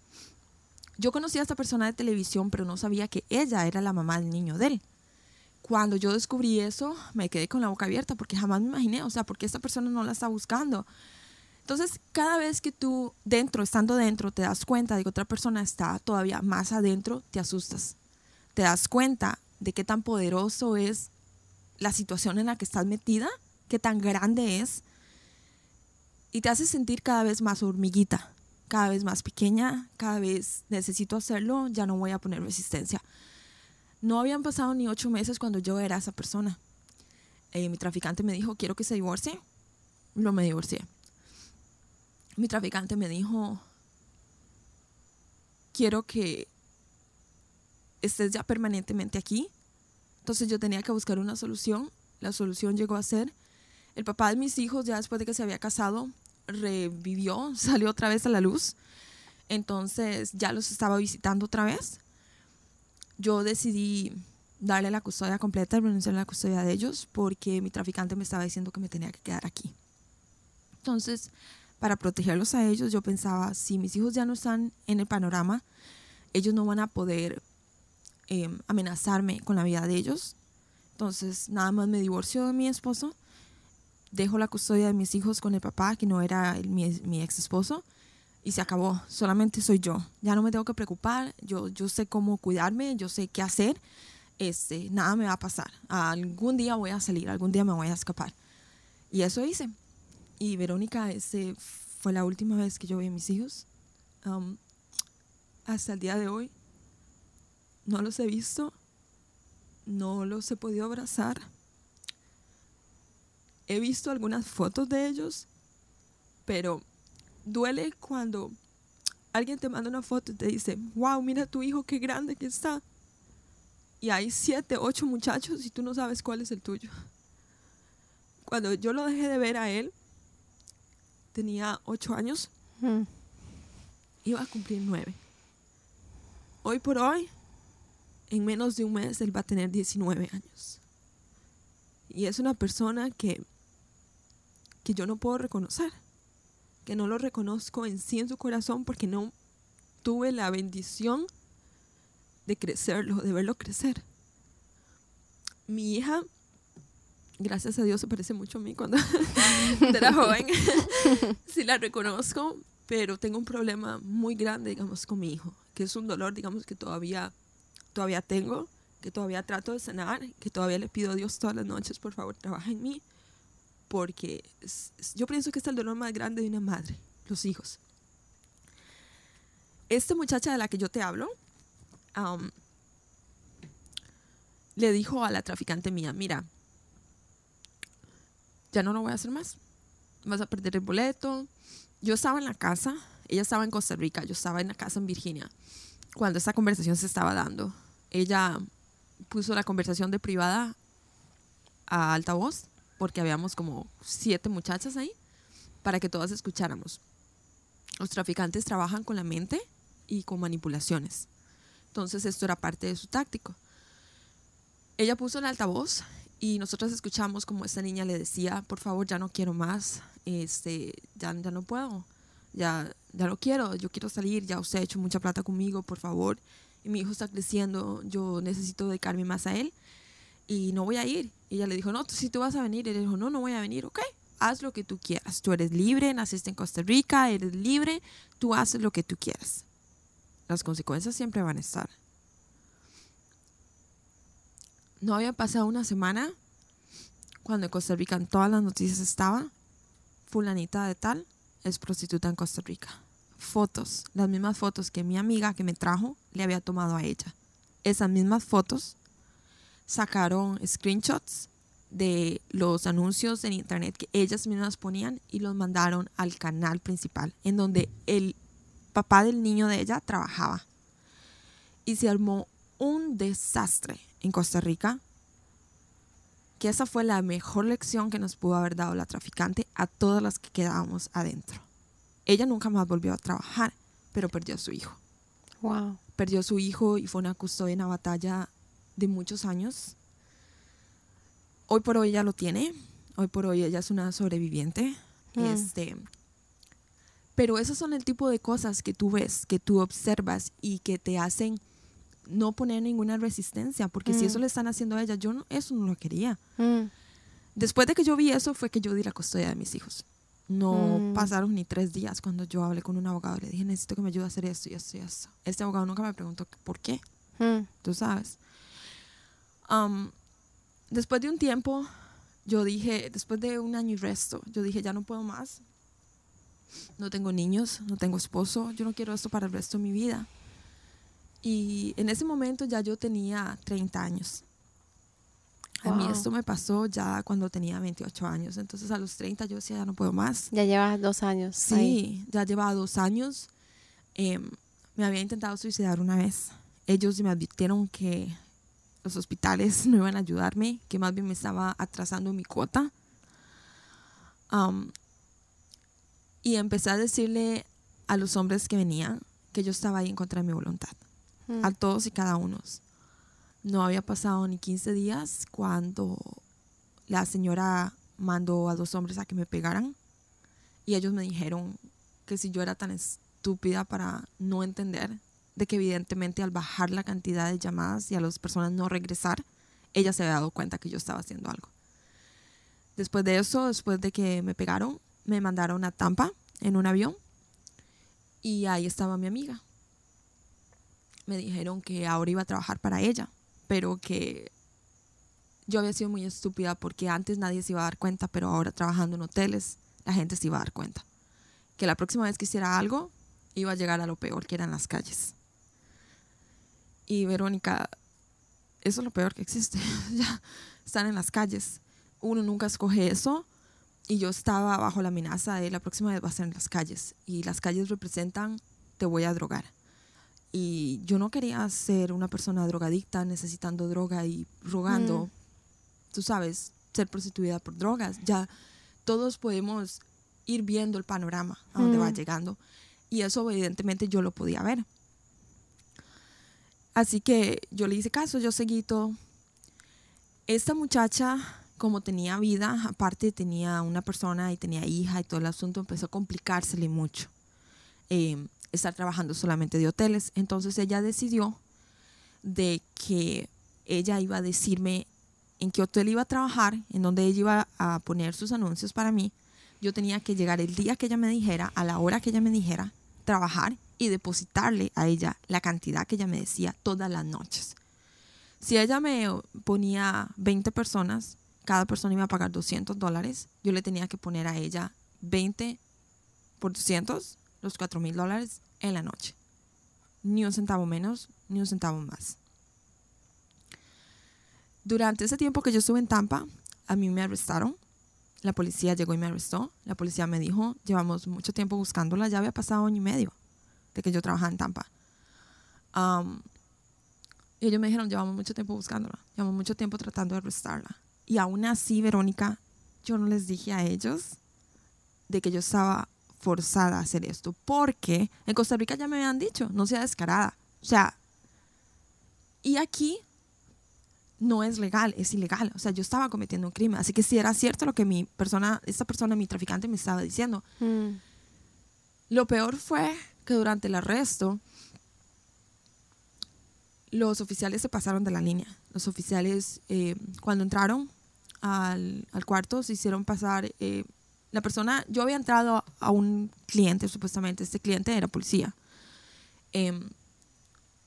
Yo conocí a esta persona de televisión, pero no sabía que ella era la mamá del niño de él. Cuando yo descubrí eso, me quedé con la boca abierta porque jamás me imaginé, o sea, porque esta persona no la está buscando. Entonces, cada vez que tú dentro, estando dentro, te das cuenta de que otra persona está todavía más adentro, te asustas. Te das cuenta de qué tan poderoso es la situación en la que estás metida, qué tan grande es, y te hace sentir cada vez más hormiguita, cada vez más pequeña, cada vez necesito hacerlo, ya no voy a poner resistencia. No habían pasado ni ocho meses cuando yo era esa persona. Eh, mi traficante me dijo, quiero que se divorcie. Lo me divorcié. Mi traficante me dijo, quiero que estés ya permanentemente aquí. Entonces yo tenía que buscar una solución. La solución llegó a ser, el papá de mis hijos, ya después de que se había casado, revivió, salió otra vez a la luz. Entonces ya los estaba visitando otra vez. Yo decidí darle la custodia completa renunciar a la custodia de ellos porque mi traficante me estaba diciendo que me tenía que quedar aquí. Entonces, para protegerlos a ellos, yo pensaba, si mis hijos ya no están en el panorama, ellos no van a poder Em, amenazarme con la vida de ellos. Entonces, nada más me divorcio de mi esposo, dejo la custodia de mis hijos con el papá, que no era mi, mi, ex esposo, y se acabó. Solamente soy yo. Ya no me tengo que preocupar. Yo, yo sé cómo cuidarme, yo sé qué hacer. Este, nada me va a pasar. Algún día voy a salir, algún día me voy a escapar. Y eso hice. Y Verónica, ese fue la última vez que yo vi a mis hijos. Um, hasta el día de hoy no los he visto, no los he podido abrazar. He visto algunas fotos de ellos, pero duele cuando alguien te manda una foto y te dice, wow, mira tu hijo, qué grande que está. Y hay siete, ocho muchachos y tú no sabes cuál es el tuyo. Cuando yo lo dejé de ver a él, tenía ocho años, iba a cumplir nueve. Hoy por hoy, en menos de un mes él va a tener 19 años. Y es una persona que, que yo no puedo reconocer, que no lo reconozco en sí en su corazón porque no tuve la bendición de crecerlo, de verlo crecer. Mi hija, gracias a Dios, se parece mucho a mí cuando era joven. sí la reconozco, pero tengo un problema muy grande, digamos, con mi hijo, que es un dolor, digamos, que todavía todavía tengo, que todavía trato de sanar, que todavía le pido a Dios todas las noches, por favor, trabaja en mí, porque yo pienso que es el dolor más grande de una madre, los hijos. Esta muchacha de la que yo te hablo, le dijo a la traficante mía, mira, ya no lo voy a hacer más, vas a perder el boleto. Yo estaba en la casa, ella estaba en Costa Rica, yo estaba en la casa en Virginia, cuando esta conversación se estaba dando ella puso la conversación de privada a altavoz, porque habíamos como siete muchachas ahí, para que todas escucháramos. Los traficantes trabajan con la mente y con manipulaciones. Entonces esto era parte de su táctico. Ella puso el altavoz y nosotros escuchamos como esta niña le decía, por favor, ya no quiero más, este, ya, ya no puedo, ya, ya no quiero, yo quiero salir, ya usted ha hecho mucha plata conmigo, por favor mi hijo está creciendo, yo necesito dedicarme más a él y no voy a ir. Y ella le dijo, no, si tú vas a venir. Él dijo, no, no voy a venir, ok, haz lo que tú quieras. Tú eres libre, naciste en Costa Rica, eres libre, tú haces lo que tú quieras. Las consecuencias siempre van a estar. No había pasado una semana cuando en Costa Rica en todas las noticias estaba, fulanita de tal es prostituta en Costa Rica. Fotos, las mismas fotos que mi amiga que me trajo le había tomado a ella. Esas mismas fotos sacaron screenshots de los anuncios en internet que ellas mismas ponían y los mandaron al canal principal, en donde el papá del niño de ella trabajaba. Y se armó un desastre en Costa Rica, que esa fue la mejor lección que nos pudo haber dado la traficante a todas las que quedábamos adentro. Ella nunca más volvió a trabajar, pero perdió a su hijo. Wow. Perdió a su hijo y fue una custodia en una batalla de muchos años. Hoy por hoy ella lo tiene. Hoy por hoy ella es una sobreviviente. Mm. Este, pero esos son el tipo de cosas que tú ves, que tú observas y que te hacen no poner ninguna resistencia, porque si Mm. eso le están haciendo a ella, yo no- eso no lo quería. Mm. Después de que yo vi eso fue que yo di la custodia de mis hijos. No Mm. pasaron ni tres días cuando yo hablé con un abogado. Le dije, necesito que me ayude a hacer esto y esto y esto. Este abogado nunca me preguntó por qué, Mm. tú sabes. Después de un tiempo, yo dije, después de un año y resto, yo dije, ya no puedo más. No tengo niños, no tengo esposo, yo no quiero esto para el resto de mi vida. Y en ese momento ya yo tenía 30 años. A mí esto me pasó ya cuando tenía 28 años. Entonces a los 30 yo decía, ya no puedo más. Ya llevas dos años. ahí. Sí, ya llevaba dos años. Em, me había intentado suicidar una vez. Ellos me advirtieron que los hospitales no iban a ayudarme, que más bien me estaba atrasando mi cuota. Am, y empecé a decirle a los hombres que venían que yo estaba ahí en contra de mi voluntad Mm. a todos y cada uno. No había pasado ni 15 días cuando la señora mandó a dos hombres a que me pegaran. Y ellos me dijeron que si yo era tan estúpida para no entender de que evidentemente al bajar la cantidad de llamadas y a las personas no regresar, ella se había dado cuenta que yo estaba haciendo algo. Después de eso, después de que me pegaron, me mandaron a Tampa en un avión y ahí estaba mi amiga. Me dijeron que ahora iba a trabajar para ella, pero que yo había sido muy estúpida porque antes nadie se iba a dar cuenta, pero ahora trabajando en hoteles la gente se iba a dar cuenta. Que la próxima vez que hiciera algo iba a llegar a lo peor, que eran las calles. Y Verónica, eso es lo peor que existe, ya están en las calles. Uno nunca escoge eso y yo estaba bajo la amenaza de la próxima vez va a ser en las calles y las calles representan te voy a drogar. Y yo no quería ser una persona drogadicta necesitando droga y rogando, Mm. tú sabes, ser prostituida por drogas. Ya todos podemos ir viendo el panorama a donde va Mm. llegando. Y eso evidentemente yo lo podía ver. Así que yo le hice caso, yo seguí todo. Esta muchacha, como tenía vida, aparte tenía una persona y tenía hija y todo el asunto, empezó a complicársele mucho. Eh, estar trabajando solamente de hoteles. Entonces ella decidió de que ella iba a decirme en qué hotel iba a trabajar, en donde ella iba a poner sus anuncios para mí. Yo tenía que llegar el día que ella me dijera, a la hora que ella me dijera, trabajar y depositarle a ella la cantidad que ella me decía todas las noches. Si ella me ponía 20 personas, cada persona iba a pagar 200 dólares, yo le tenía que poner a ella 20 por 200, los 4 mil dólares en la noche. Ni un centavo menos, ni un centavo más. Durante ese tiempo que yo estuve en Tampa, a mí me arrestaron. La policía llegó y me arrestó. La policía me dijo, llevamos mucho tiempo buscándola, ya había pasado año y medio de que yo trabajaba en Tampa. Um, y ellos me dijeron, llevamos mucho tiempo buscándola, llevamos mucho tiempo tratando de arrestarla. Y aún así, Verónica, yo no les dije a ellos de que yo estaba forzada a hacer esto, porque en Costa Rica ya me habían dicho, no sea descarada. O sea, y aquí no es legal, es ilegal. O sea, yo estaba cometiendo un crimen. Así que si era cierto lo que mi persona, esta persona, mi traficante, me estaba diciendo. Mm. Lo peor fue que durante el arresto, los oficiales se pasaron de la línea. Los oficiales, eh, cuando entraron al, al, cuarto, se hicieron pasar. Eh, la persona, yo había entrado a un cliente, supuestamente, este cliente era policía. Eh,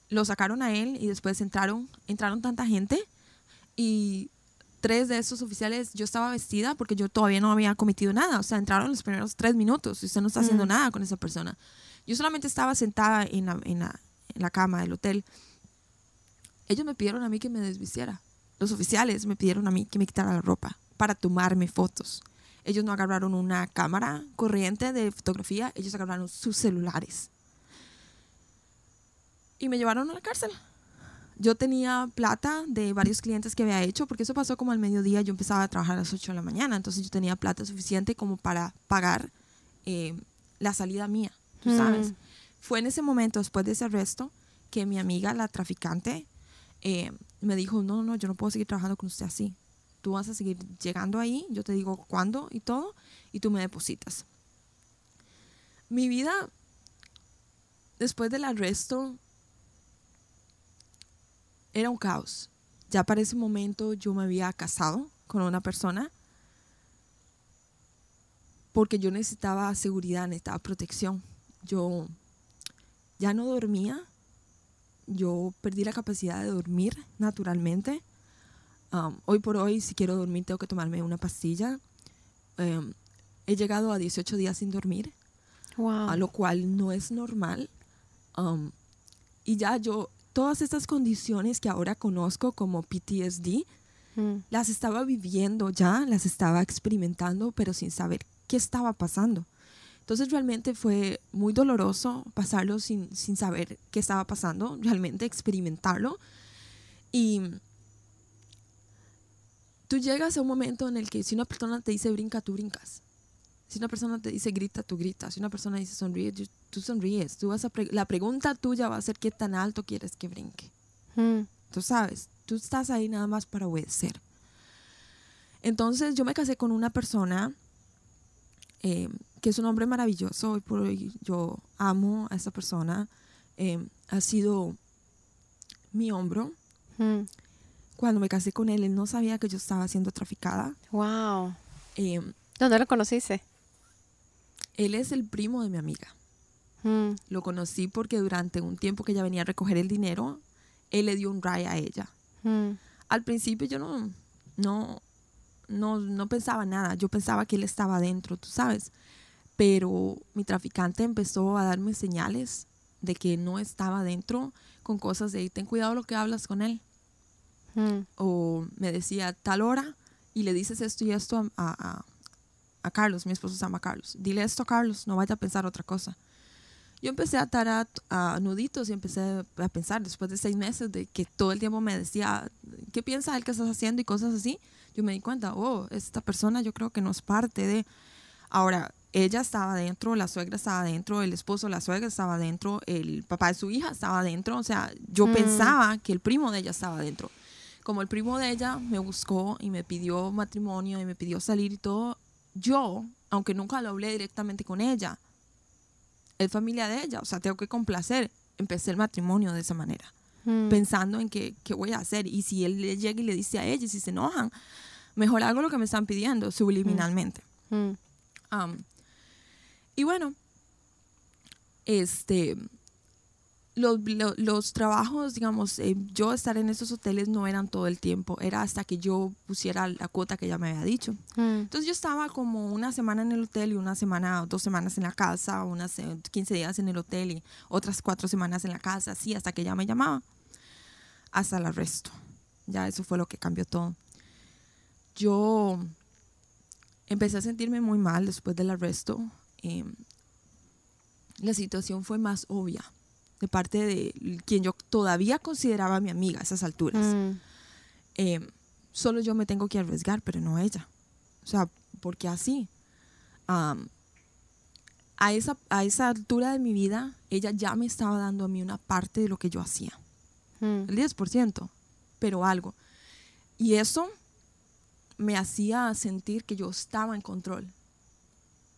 lo sacaron a él y después entraron, entraron tanta gente y tres de esos oficiales, yo estaba vestida porque yo todavía no había cometido nada. O sea, entraron los primeros tres minutos y usted no está haciendo Mm. nada con esa persona. Yo solamente estaba sentada en la, en la- en la cama del hotel. Ellos me pidieron a mí que me desvistiera. Los oficiales me pidieron a mí que me quitara la ropa para tomarme fotos. Ellos no agarraron una cámara corriente de fotografía, ellos agarraron sus celulares. Y me llevaron a la cárcel. Yo tenía plata de varios clientes que había hecho, porque eso pasó como al mediodía, yo empezaba a trabajar a las 8 de la mañana, entonces yo tenía plata suficiente como para pagar eh, la salida mía, tú Mm. sabes. Fue en ese momento, después de ese arresto, que mi amiga, la traficante, eh, me dijo, no, no, yo no puedo seguir trabajando con usted así. Tú vas a seguir llegando ahí, yo te digo cuándo y todo, y tú me depositas. Mi vida, después del arresto, era un caos. Ya para ese momento yo me había casado con una persona porque yo necesitaba seguridad, necesitaba protección. Yo ya no dormía, yo perdí la capacidad de dormir naturalmente. Um, hoy por hoy, si quiero dormir, tengo que tomarme una pastilla. Um, he llegado a 18 días sin dormir, Wow. a lo cual no es normal. Um, y ya yo, todas estas condiciones que ahora conozco como PTSD, Mm. las estaba viviendo ya, las estaba experimentando, pero sin saber qué estaba pasando. Entonces realmente fue muy doloroso pasarlo sin, sin saber qué estaba pasando, realmente experimentarlo. Y tú llegas a un momento en el que si una persona te dice brinca, tú brincas. Si una persona te dice grita, tú gritas. Si una persona dice sonríe, tú- sonríes. Tú vas a pre- la pregunta tuya va a ser qué tan alto quieres que brinque. Mm. Tú sabes, tú estás ahí nada más para obedecer. Entonces yo me casé con una persona eh, que es un hombre maravilloso. Hoy por hoy yo amo a esa persona. Eh, ha sido mi hombro. Mm. Cuando me casé con él, él no sabía que yo estaba siendo traficada. Wow. Eh, ¿Dónde lo conociste? él es el primo de mi amiga. Mm. Lo conocí porque durante un tiempo que ella venía a recoger el dinero, él le dio un ray a ella. Mm. al principio yo no, no, no, no pensaba nada. Yo pensaba que él estaba adentro, tú sabes. Pero mi traficante empezó a darme señales de que no estaba adentro con cosas de ten cuidado lo que hablas con él. Mm. O me decía tal hora y le dices esto y esto a, a- Carlos, mi esposo se llama Carlos. Dile esto a Carlos, no vaya a pensar otra cosa. Yo empecé a atar a, a nuditos y empecé a pensar después de seis meses de que todo el tiempo me decía, ¿qué piensa él que estás haciendo? y cosas así. Yo me di cuenta, oh, esta persona yo creo que no es parte de... Ahora, ella estaba dentro, la suegra estaba dentro, el esposo, la suegra estaba dentro, el papá de su hija estaba dentro. O sea, yo Mm. pensaba que el primo de ella estaba dentro. Como el primo de ella me buscó y me pidió matrimonio y me pidió salir y todo, yo, aunque nunca lo hablé directamente con ella, es familia de ella, o sea, tengo que complacer. Empecé el matrimonio de esa manera, Mm. pensando en qué, qué voy a hacer. Y si él le llega y le dice a ella, y si se enojan, mejor hago lo que me están pidiendo subliminalmente. Mm. Um, y bueno, este, los, lo- los trabajos, digamos, eh, yo estar en esos hoteles no eran todo el tiempo, era hasta que yo pusiera la cuota que ella me había dicho. Mm. Entonces yo estaba como una semana en el hotel y una semana, dos semanas en la casa, unas eh, 15 días en el hotel y otras cuatro semanas en la casa, así hasta que ella me llamaba, hasta el arresto. Ya eso fue lo que cambió todo. Yo empecé a sentirme muy mal después del arresto. eh, la situación fue más obvia de parte de quien yo todavía consideraba mi amiga a esas alturas Mm. eh, solo yo me tengo que arriesgar, pero no ella. O sea, porque así. A, esa, a esa altura de mi vida, ella ya me estaba dando a mí una parte de lo que yo hacía. Mm. El 10%, pero algo. Y eso me hacía sentir que yo estaba en control.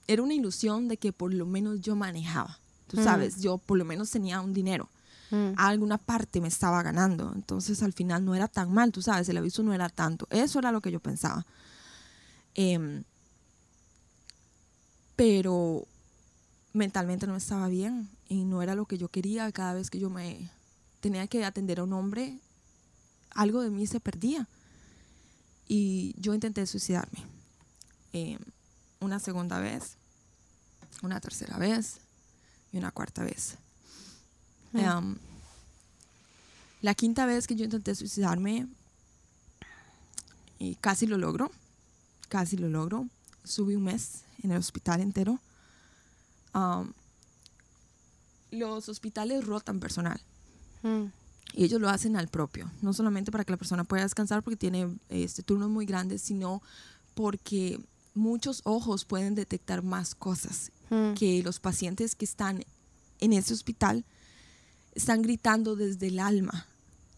Era una ilusión de que por lo menos yo manejaba. Tú Mm. sabes, yo por lo menos tenía un dinero Mm. alguna parte me estaba ganando. Entonces al final no era tan mal, tú sabes, el aviso no era tanto. Eso era lo que yo pensaba. Em, pero mentalmente no estaba bien y no era lo que yo quería. Cada vez que yo me tenía que atender a un hombre, algo de mí se perdía. Y yo intenté suicidarme. Eh, una segunda vez, una tercera vez y una cuarta vez. Mm. Em, la quinta vez que yo intenté suicidarme, y casi lo logro, casi lo logro. Subí un mes en el hospital entero. Am, los hospitales rotan personal Mm. y ellos lo hacen al propio, no solamente para que la persona pueda descansar porque tiene este, turnos muy grandes, sino porque muchos ojos pueden detectar más cosas Mm. que los pacientes que están en ese hospital están gritando desde el alma,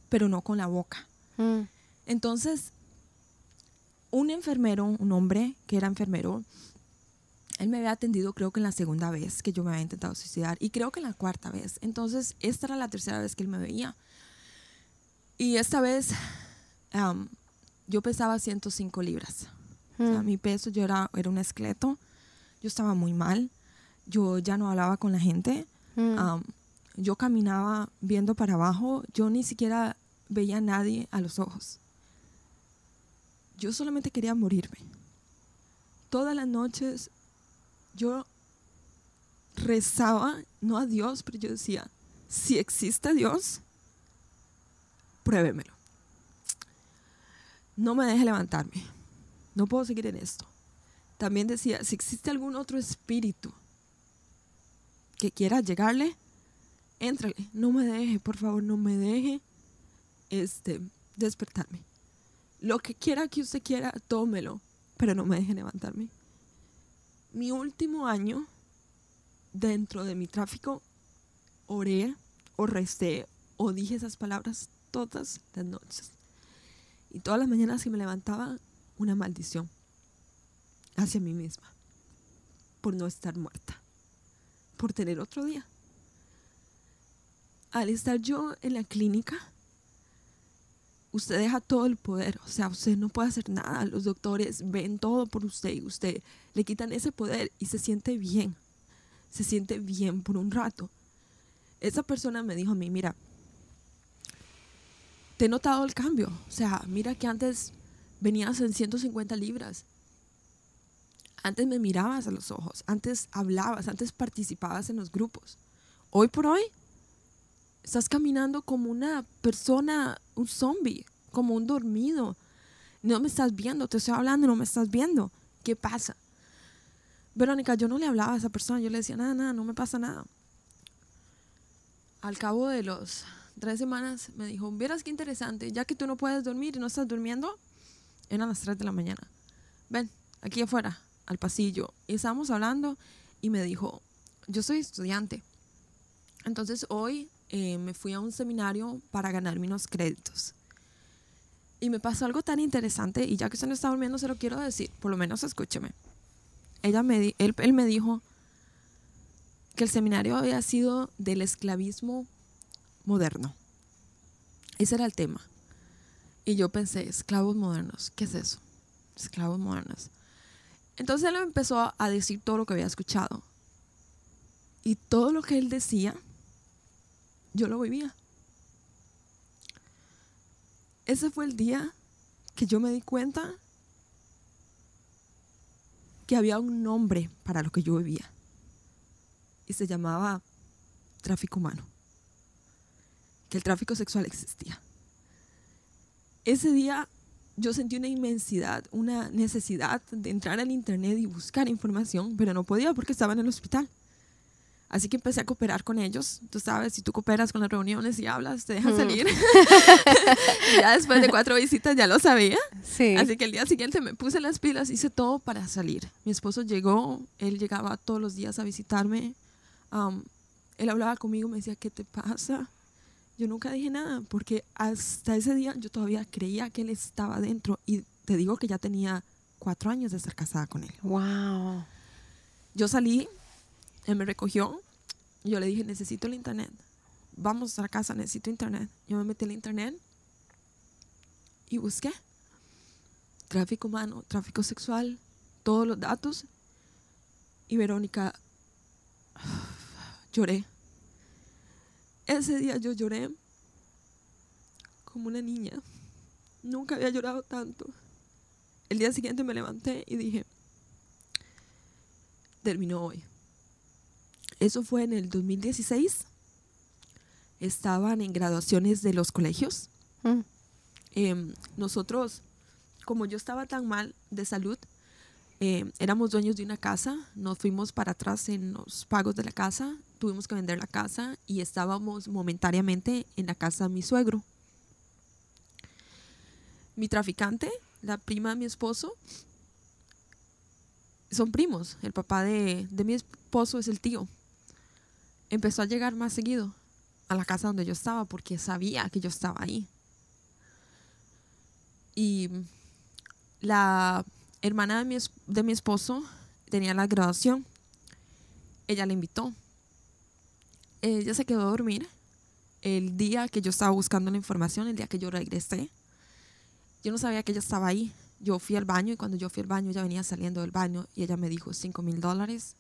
pero no con la boca. Mm. Entonces, un enfermero, un hombre que era enfermero, él me había atendido creo que en la segunda vez que yo me había intentado suicidar y creo que en la cuarta vez. Entonces, esta era la tercera vez que él me veía. Y esta vez yo pesaba 105 libras. O sea, Mm. mi peso, yo era, era un esqueleto. Yo estaba muy mal. Yo ya no hablaba con la gente. Mm. Am, yo caminaba viendo para abajo. Yo ni siquiera veía a nadie a los ojos. Yo solamente quería morirme. Todas las noches yo rezaba, no a Dios, pero yo decía, si existe Dios, pruébemelo. No me deje levantarme. No puedo seguir en esto. También decía, si existe algún otro espíritu que quiera llegarle, éntrale. No me deje, por favor, no me deje este, despertarme. Lo que quiera que usted quiera, tómelo, pero no me deje levantarme. Mi último año dentro de mi tráfico, oré o recé o dije esas palabras todas las noches. Y todas las mañanas que me levantaba, una maldición hacia mí misma por no estar muerta, por tener otro día. Al estar yo en la clínica, usted deja todo el poder, o sea, usted no puede hacer nada, los doctores ven todo por usted y usted le quitan ese poder y se siente bien, se siente bien por un rato. Esa persona me dijo a mí, mira, te he notado el cambio, o sea, mira que antes venías en 150 libras, antes me mirabas a los ojos, antes hablabas, antes participabas en los grupos. Hoy por hoy estás caminando como una persona, un zombie, como un dormido. No me estás viendo, te estoy hablando, no me estás viendo. ¿Qué pasa? Verónica, yo no le hablaba a esa persona, yo le decía, nada, nada, no me pasa nada. Al cabo de los tres semanas me dijo, vieras qué interesante, ya que tú no puedes dormir y no estás durmiendo, eran las 3 de la mañana. Ven, aquí afuera, al pasillo. Y estábamos hablando y me dijo, yo soy estudiante. Entonces hoy eh, me fui a un seminario para ganarme unos créditos. Y me pasó algo tan interesante y ya que usted no está durmiendo se lo quiero decir, por lo menos escúcheme. Ella me él me dijo que el seminario había sido del esclavismo moderno. Ese era el tema. Y yo pensé, esclavos modernos, ¿qué es eso? Esclavos modernos. Entonces él empezó a- decir todo lo que había escuchado. Y todo lo que él decía, yo lo vivía. Ese fue el día que yo me di cuenta que había un nombre para lo que yo vivía. Y se llamaba tráfico humano. Que el tráfico sexual existía. Ese día yo sentí una inmensidad, una necesidad de entrar al internet y buscar información, pero no podía porque estaba en el hospital. Así que empecé a cooperar con ellos. Tú sabes, si tú cooperas con las reuniones y hablas, te dejan Mm. salir. Y ya después de cuatro visitas ya lo sabía. Sí. Así que el día siguiente me puse las pilas, hice todo para salir. Mi esposo llegó, él llegaba todos los días a visitarme. Am, él hablaba conmigo, me decía, ¿qué te pasa? Yo nunca dije nada, porque hasta ese día yo todavía creía que él estaba dentro. Y te digo que ya tenía cuatro años de estar casada con él. Wow. Yo salí, él me recogió, y yo le dije, necesito el internet. Vamos a la casa, necesito internet. Yo me metí al internet y busqué. Tráfico humano, tráfico sexual, todos los datos. Y Verónica, lloré. Ese día yo lloré como una niña. Nunca había llorado tanto. el día siguiente me levanté y dije, terminó hoy. Eso fue en el 2016. Estaban en graduaciones de los colegios. Mm. Em, nosotros, como yo estaba tan mal de salud, em, éramos dueños de una casa, nos fuimos para atrás en los pagos de la casa, tuvimos que vender la casa y estábamos momentáneamente en la casa de mi suegro. Mi traficante, la prima de mi esposo, son primos. El papá de, de mi esposo es el tío. Empezó a llegar más seguido a la casa donde yo estaba porque sabía que yo estaba ahí. Y la hermana de mi, de mi esposo tenía la graduación. Ella le invitó. Ella se quedó a dormir el día que yo estaba buscando la información, el día que yo regresé. Yo no sabía que ella estaba ahí. Yo fui al baño y cuando yo fui al baño ella venía saliendo del baño y ella me dijo, 5 mil dólares,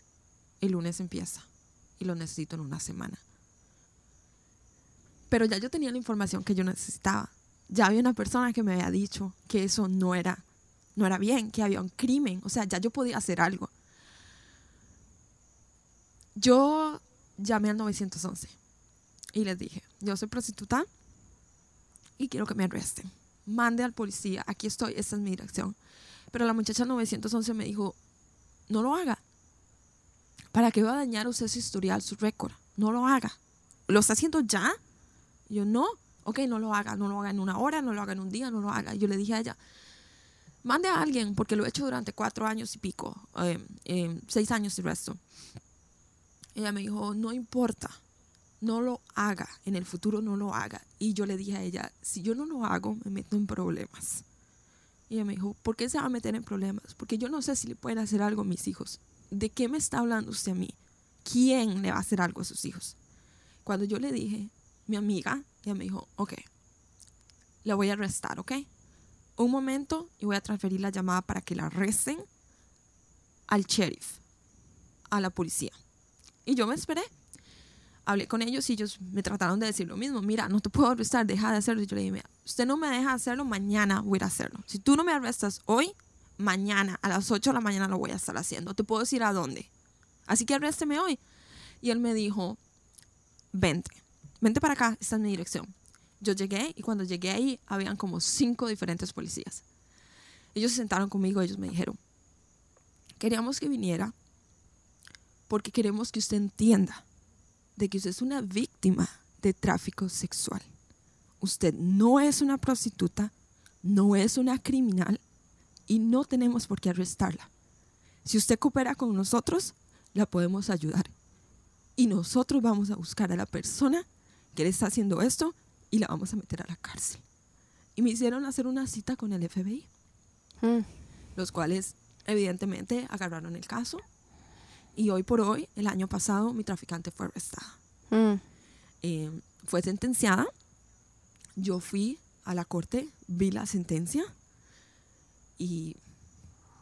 el lunes empieza y lo necesito en una semana. Pero ya yo tenía la información que yo necesitaba. Ya había una persona que me había dicho que eso no era, no era bien, que había un crimen. O sea, ya yo podía hacer algo. Yo llamé al 911 y les dije, yo soy prostituta y quiero que me arresten. Mande al policía, aquí estoy, esta es mi dirección. Pero la muchacha del 911 me dijo, no lo haga. ¿Para qué va a dañar usted su historial, su récord? No lo haga. ¿Lo está haciendo ya? Yo, no. Ok, no lo haga. No lo haga en una hora, no lo haga en un día, no lo haga. Y yo le dije a ella, mande a alguien, porque lo he hecho durante cuatro años y pico, eh, eh, seis años y resto. Ella me dijo, no importa, no lo haga, en el futuro no lo haga. Y yo le dije a ella, si yo no lo hago, me meto en problemas. Y ella me dijo, ¿por qué se va a meter en problemas? Porque yo no sé si le pueden hacer algo a mis hijos. ¿De qué me está hablando usted a mí? ¿Quién le va a hacer algo a sus hijos? Cuando yo le dije, mi amiga, ella me dijo, ok, la voy a arrestar, ¿ok? Un momento y voy a transferir la llamada para que la arresten al sheriff, a la policía. Y yo me esperé. Hablé con ellos y ellos me trataron de decir lo mismo. Mira, no te puedo arrestar, deja de hacerlo. Y yo le dije, mira, usted no me deja hacerlo, mañana voy a hacerlo. Si tú no me arrestas hoy, mañana a las 8 de la mañana lo voy a estar haciendo. Te puedo decir a dónde. Así que arrésteme hoy. Y él me dijo, vente, vente para acá, esta es mi dirección. Yo llegué y cuando llegué ahí habían como cinco diferentes policías. Ellos se sentaron conmigo, ellos me dijeron, queríamos que viniera porque queremos que usted entienda de que usted es una víctima de tráfico sexual. Usted no es una prostituta, no es una criminal y no tenemos por qué arrestarla. Si usted coopera con nosotros, la podemos ayudar. Y nosotros vamos a buscar a la persona que le está haciendo esto y la vamos a meter a la cárcel. Y me hicieron hacer una cita con el FBI, Mm. los cuales evidentemente agarraron el caso. Y hoy por hoy, el año pasado, mi traficante fue arrestada. Mm. Eh, fue sentenciada. Yo fui a la corte, vi la sentencia y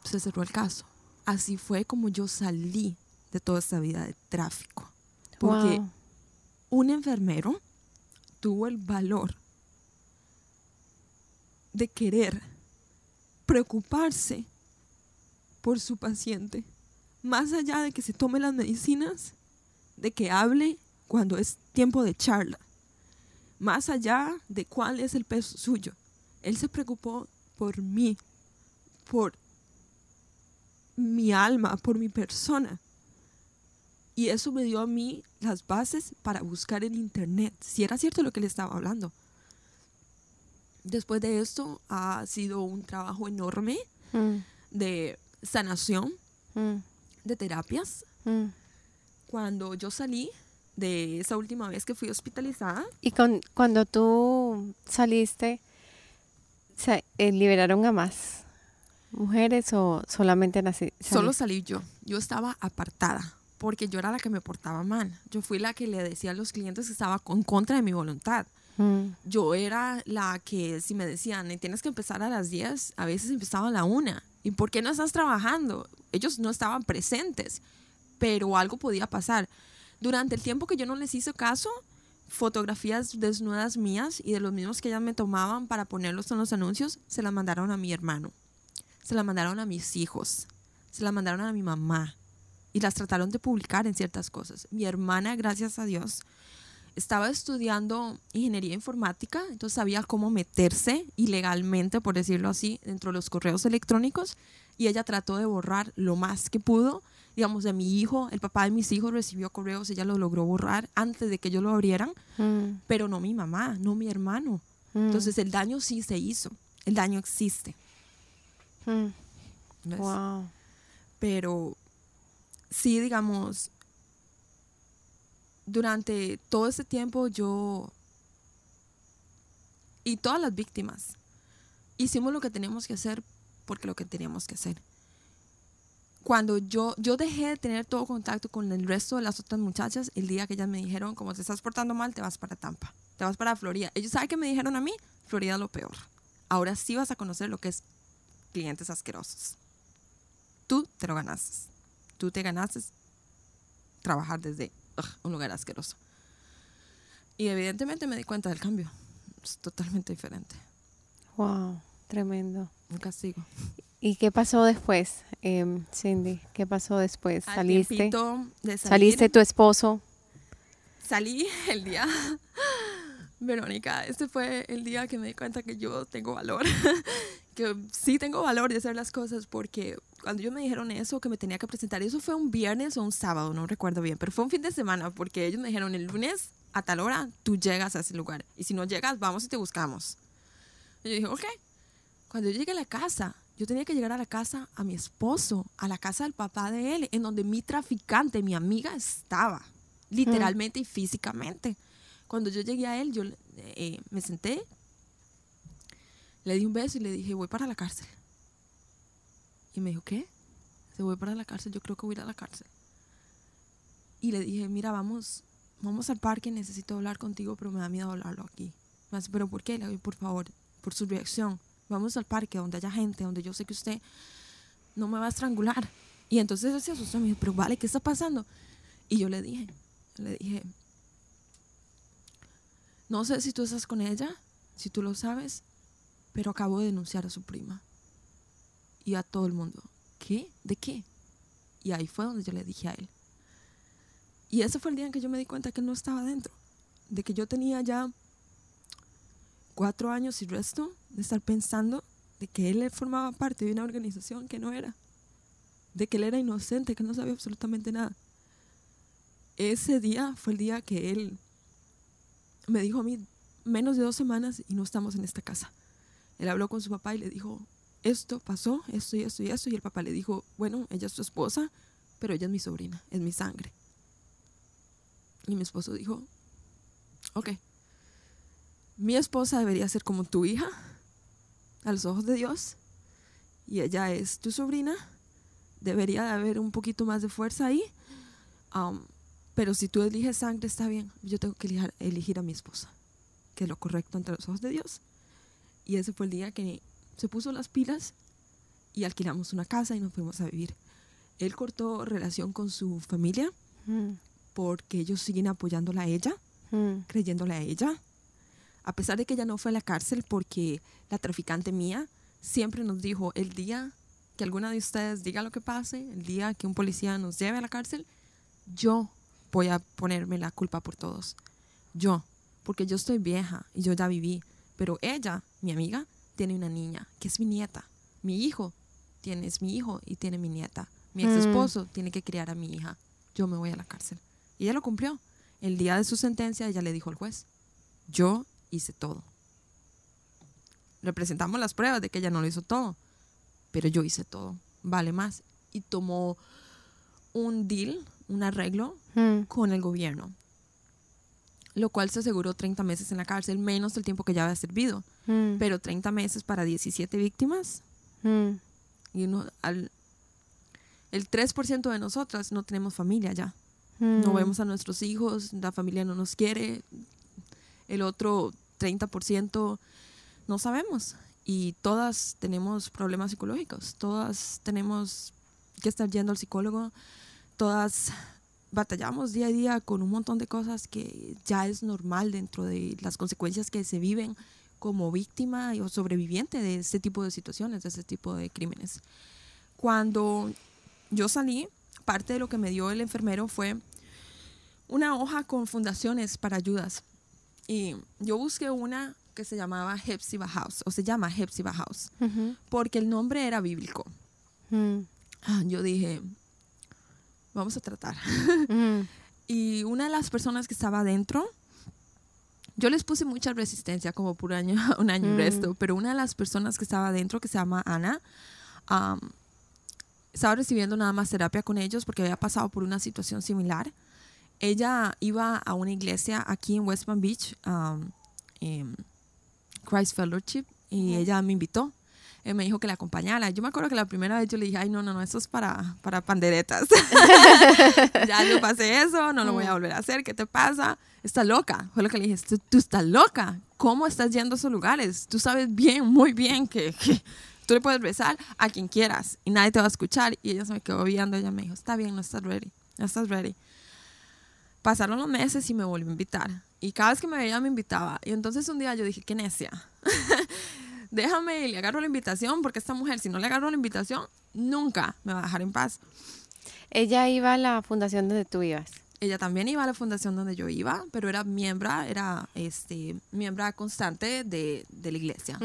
se cerró el caso. Así fue como yo salí de toda esta vida de tráfico. Porque Wow. un enfermero tuvo el valor de querer preocuparse por su paciente, más allá de que se tome las medicinas, de que hable cuando es tiempo de charla, más allá de cuál es el peso suyo. Él se preocupó por mí, por mi alma, por mi persona. Y eso me dio a mí las bases para buscar en internet si era cierto lo que le estaba hablando. Después de esto ha sido un trabajo enorme Mm. de sanación, Mm. De terapias. Mm. Cuando yo salí de esa última vez que fui hospitalizada, Y con, cuando tú saliste, se, eh, ¿liberaron a más mujeres o solamente nací? solo salí yo. Yo estaba apartada porque yo era la que me portaba mal. Yo fui la que le decía a los clientes que estaba con contra de mi voluntad. Mm. yo era la que si me decían, "Eh, tienes que empezar a las 10, a veces empezaba a la 1. ¿Y por qué no estás trabajando? Ellos no estaban presentes, pero algo podía pasar. Durante el tiempo que yo no les hice caso, fotografías desnudas mías y de los mismos que ellas me tomaban para ponerlos en los anuncios, se las mandaron a mi hermano. se la mandaron a mis hijos, se la mandaron a mi mamá y las trataron de publicar en ciertas cosas. Mi hermana, gracias a Dios, estaba estudiando ingeniería informática, entonces sabía cómo meterse ilegalmente, por decirlo así, dentro de los correos electrónicos y ella trató de borrar lo más que pudo. Digamos, de mi hijo, el papá de mis hijos recibió correos, ella lo logró borrar antes de que ellos lo abrieran, mm. pero no mi mamá, no mi hermano. Mm. Entonces el daño sí se hizo, el daño existe. Mm. Wow. Pero sí, digamos, durante todo ese tiempo yo y todas las víctimas hicimos lo que teníamos que hacer porque lo que teníamos que hacer. Cuando yo, yo dejé de tener todo contacto con el resto de las otras muchachas, el día que ellas me dijeron, como te estás portando mal, te vas para Tampa, te vas para Florida. Ellos saben que me dijeron a mí, Florida lo peor. Ahora sí vas a conocer lo que es clientes asquerosos. Tú te lo ganaste. Tú te ganaste trabajar desde un lugar asqueroso. Y evidentemente me di cuenta del cambio. Es totalmente diferente. Wow, tremendo. Un castigo. ¿Y qué pasó después, em, Cindy? ¿Qué pasó después? ¿Saliste? De ¿Saliste tu esposo? Salí el día. Verónica, este fue el día que me di cuenta que yo tengo valor, que sí tengo valor de hacer las cosas porque cuando ellos me dijeron eso, que me tenía que presentar, eso fue un viernes o un sábado, no recuerdo bien, pero fue un fin de semana porque ellos me dijeron el lunes a tal hora tú llegas a ese lugar y si no llegas vamos y te buscamos. Y yo dije, ok. Cuando yo llegué a la casa, yo tenía que llegar a la casa a mi esposo, a la casa del papá de él, en donde mi traficante, mi amiga, estaba, literalmente y físicamente. Cuando yo llegué a él, yo eh, me senté, le di un beso y le dije, voy para la cárcel. Y me dijo, ¿qué? Se voy para la cárcel, yo creo que voy a ir a la cárcel. Y le dije, mira, vamos, vamos al parque, necesito hablar contigo, pero me da miedo hablarlo aquí. Me dice, pero ¿por qué? Le digo, por favor, por su reacción. Vamos al parque donde haya gente, donde yo sé que usted no me va a estrangular. Y entonces él se asustó, me dijo, pero vale, ¿qué está pasando? Y yo le dije, le dije, no sé si tú estás con ella, si tú lo sabes, pero acabo de denunciar a su prima y a todo el mundo. ¿Qué? ¿De qué? Y ahí fue donde yo le dije a él. Y ese fue el día en que yo me di cuenta que él no estaba dentro, de que yo tenía ya cuatro años y resto de estar pensando de que él formaba parte de una organización que no era, de que él era inocente, que no sabía absolutamente nada. Ese día fue el día que él me dijo a mí, menos de dos semanas y no estamos en esta casa. Él habló con su papá y le dijo, esto pasó, esto y esto y esto. Y el papá le dijo, bueno, ella es tu esposa, pero ella es mi sobrina, es mi sangre. Y mi esposo dijo, ok, mi esposa debería ser como tu hija, a los ojos de Dios, y ella es tu sobrina, debería de haber un poquito más de fuerza ahí, um, pero si tú eliges sangre está bien, yo tengo que elegir, elegir a mi esposa, que es lo correcto ante los ojos de Dios. Y ese fue el día que se puso las pilas y alquilamos una casa y nos fuimos a vivir. Él cortó relación con su familia mm. porque ellos siguen apoyándola a ella, mm. creyéndola a ella. A pesar de que ella no fue a la cárcel porque la traficante mía siempre nos dijo, el día que alguna de ustedes diga lo que pase, el día que un policía nos lleve a la cárcel, yo voy a ponerme la culpa por todos. Yo, porque yo estoy vieja y yo ya viví, pero ella, mi amiga, tiene una niña, que es mi nieta. Mi hijo tiene, es mi hijo y tiene mi nieta. Mi ex esposo mm. tiene que criar a mi hija. Yo me voy a la cárcel. Y ella lo cumplió. El día de su sentencia, ella le dijo al juez, yo hice todo. Le presentamos las pruebas de que ella no lo hizo todo, pero yo hice todo. Vale más. Y tomó un deal, un arreglo mm. con el gobierno lo cual se aseguró 30 meses en la cárcel, menos el tiempo que ya había servido. Mm. Pero 30 meses para 17 víctimas. Mm. Y uno, al, el 3% de nosotras no tenemos familia ya. No mm. vemos a nuestros hijos, la familia no nos quiere. El otro 30% no sabemos. Y todas tenemos problemas psicológicos. Todas tenemos que estar yendo al psicólogo. Todas batallamos día a día con un montón de cosas que ya es normal dentro de las consecuencias que se viven como víctima o sobreviviente de este tipo de situaciones, de este tipo de crímenes. Cuando yo salí, parte de lo que me dio el enfermero fue una hoja con fundaciones para ayudas. Y yo busqué una que se llamaba Hepzibah House, o se llama Hepzibah House, porque el nombre era bíblico. Mm. Ah, yo dije, vamos a tratar. Y una de las personas que estaba adentro, yo les puse mucha resistencia, como por año, un año y resto, pero una de las personas que estaba adentro, que se llama Ana, estaba recibiendo nada más terapia con ellos porque había pasado por una situación similar. Ella iba a una iglesia aquí en West Palm Beach, Christ Fellowship, y ella me invitó. Él me dijo que la acompañara. Yo me acuerdo que la primera vez yo le dije, ay, no, no, no, eso es para, para panderetas. ya yo pasé eso, no lo voy a volver a hacer. ¿Qué te pasa? Estás loca. Fue lo que le dije, tú, estás loca. ¿Cómo estás yendo a esos lugares? Tú sabes bien, muy bien que, que tú le puedes besar a quien quieras y nadie te va a escuchar. Y ella se me quedó viendo. Ella me dijo, está bien, no estás ready. No estás ready. Pasaron los meses y me volvió a invitar. Y cada vez que me veía me invitaba. Y entonces un día yo dije, qué necia. Déjame y le agarro la invitación porque esta mujer, si no le agarro la invitación, nunca me va a dejar en paz. Ella iba a la fundación donde tú ibas. Ella también iba a la fundación donde yo iba, pero era miembro, era este, miembro constante de, de la iglesia.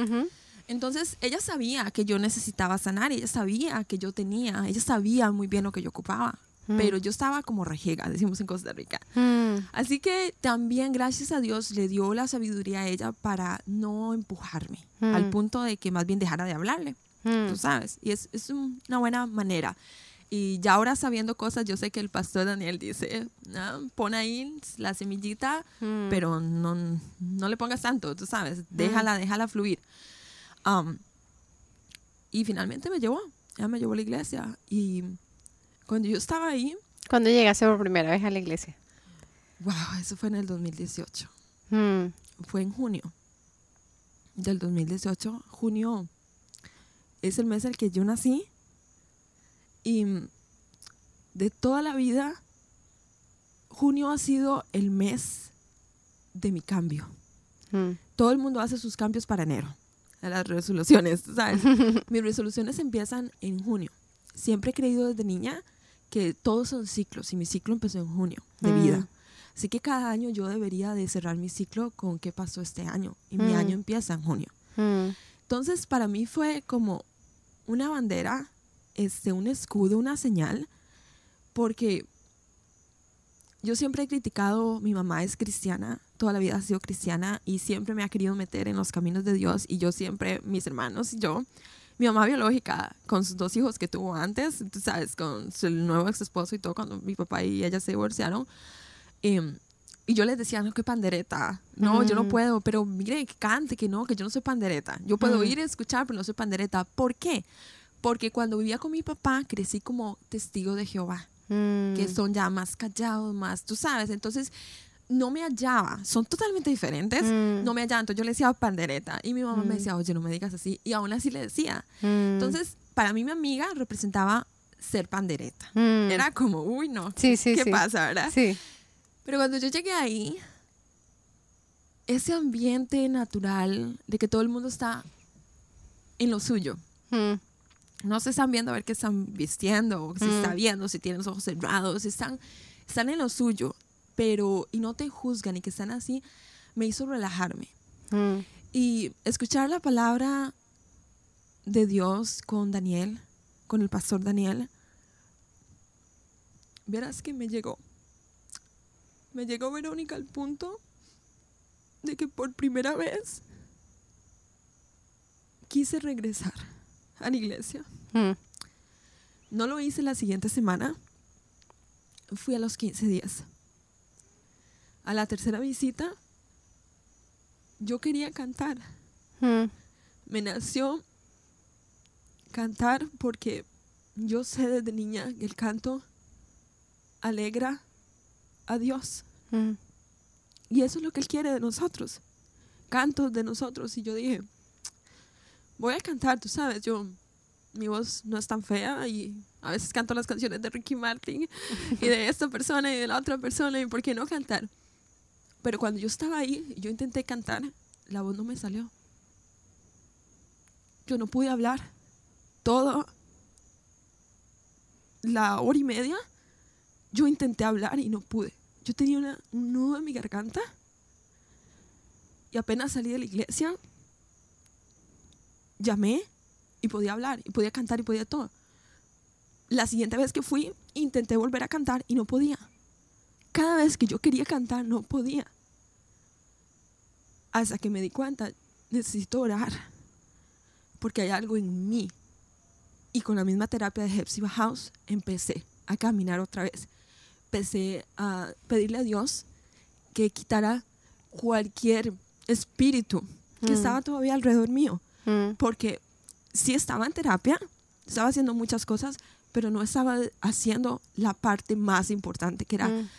Entonces, ella sabía que yo necesitaba sanar, ella sabía que yo tenía, ella sabía muy bien lo que yo ocupaba. Mm. pero yo estaba como rejega, decimos en Costa Rica. Mm. Así que también, gracias a Dios, le dio la sabiduría a ella para no empujarme, al mm. punto de que más bien dejara de hablarle, tú sabes. Y es, es una buena manera. Y ya ahora sabiendo cosas, yo sé que el pastor Daniel dice, no, pon ahí la semillita, pero no, no le pongas tanto, tú sabes, déjala, déjala fluir. Um, y finalmente me llevó, ya me llevó a la iglesia y cuando yo estaba ahí. ¿Cuándo llegaste por primera vez a la iglesia? Wow, eso fue en el 2018. Hmm. Fue en junio del 2018. Junio es el mes en el que yo nací. Y de toda la vida, junio ha sido el mes de mi cambio. Hmm. Todo el mundo hace sus cambios para enero. Las resoluciones, ¿sabes? Mis resoluciones empiezan en junio. Siempre he creído desde niña que todos son ciclos y mi ciclo empezó en junio de mm. vida. Así que cada año yo debería de cerrar mi ciclo con qué pasó este año y mi año mm. empieza en junio. Mm. Entonces para mí fue como una bandera, este, un escudo, una señal, porque yo siempre he criticado, mi mamá es cristiana, toda la vida ha sido cristiana y siempre me ha querido meter en los caminos de Dios y yo siempre, mis hermanos y yo, mi mamá biológica, con sus dos hijos que tuvo antes, tú sabes, con su nuevo ex esposo y todo, cuando mi papá y ella se divorciaron. Em, y yo les decía, no, que pandereta. No, yo no puedo, pero mire, que cante, que no, que yo no soy pandereta. Yo puedo ir a escuchar, pero no soy pandereta. ¿Por qué? Porque cuando vivía con mi papá, crecí como testigo de Jehová, que mm. son ya más callados, más, tú sabes. Entonces, no me hallaba, son totalmente diferentes, mm. no me hallaba, entonces yo le decía pandereta y mi mamá me mm. decía, oye, no me digas así, y aún así le decía. Mm. Entonces, para mí mi amiga representaba ser pandereta. Era como, uy, no, sí, sí, ¿qué pasa, verdad? Sí. Pero cuando yo llegué ahí, ese ambiente natural de que todo el mundo está en lo suyo. No se están viendo a ver qué están vistiendo, o si está viendo, si tienen los ojos cerrados, están, están en lo suyo pero y no te juzgan y que están así, me hizo relajarme. Mm. Y escuchar la palabra de Dios con Daniel, con el pastor Daniel, verás que me llegó. Me llegó Verónica al punto de que por primera vez quise regresar a la iglesia. Mm. No lo hice la siguiente semana. Fui a los 15 días a la tercera visita, yo quería cantar. Hmm. Me nació cantar porque yo sé desde niña que el canto alegra a Dios. Hmm. Y eso es lo que Él quiere de nosotros. Cantos de nosotros. Y yo dije, voy a cantar, tú sabes, yo, mi voz no es tan fea y a veces canto las canciones de Ricky Martin y de esta persona y de la otra persona y por qué no cantar. Pero cuando yo estaba ahí, yo intenté cantar, la voz no me salió. yo no pude hablar. Toda la hora y media yo intenté hablar y no pude. Yo tenía una, un nudo en mi garganta y apenas salí de la iglesia, llamé y podía hablar, y podía cantar y podía todo. La siguiente vez que fui, intenté volver a cantar y no podía. Cada vez que yo quería cantar, no podía. Hasta que me di cuenta, necesito orar, porque hay algo en mí. Y con la misma terapia de Hepzibah House, empecé a caminar otra vez empecé a pedirle a Dios que quitara cualquier espíritu que Mm. estaba todavía alrededor mío. Mm, Porque sí estaba en terapia, estaba haciendo muchas cosas, pero no estaba haciendo la parte más importante, que era mm,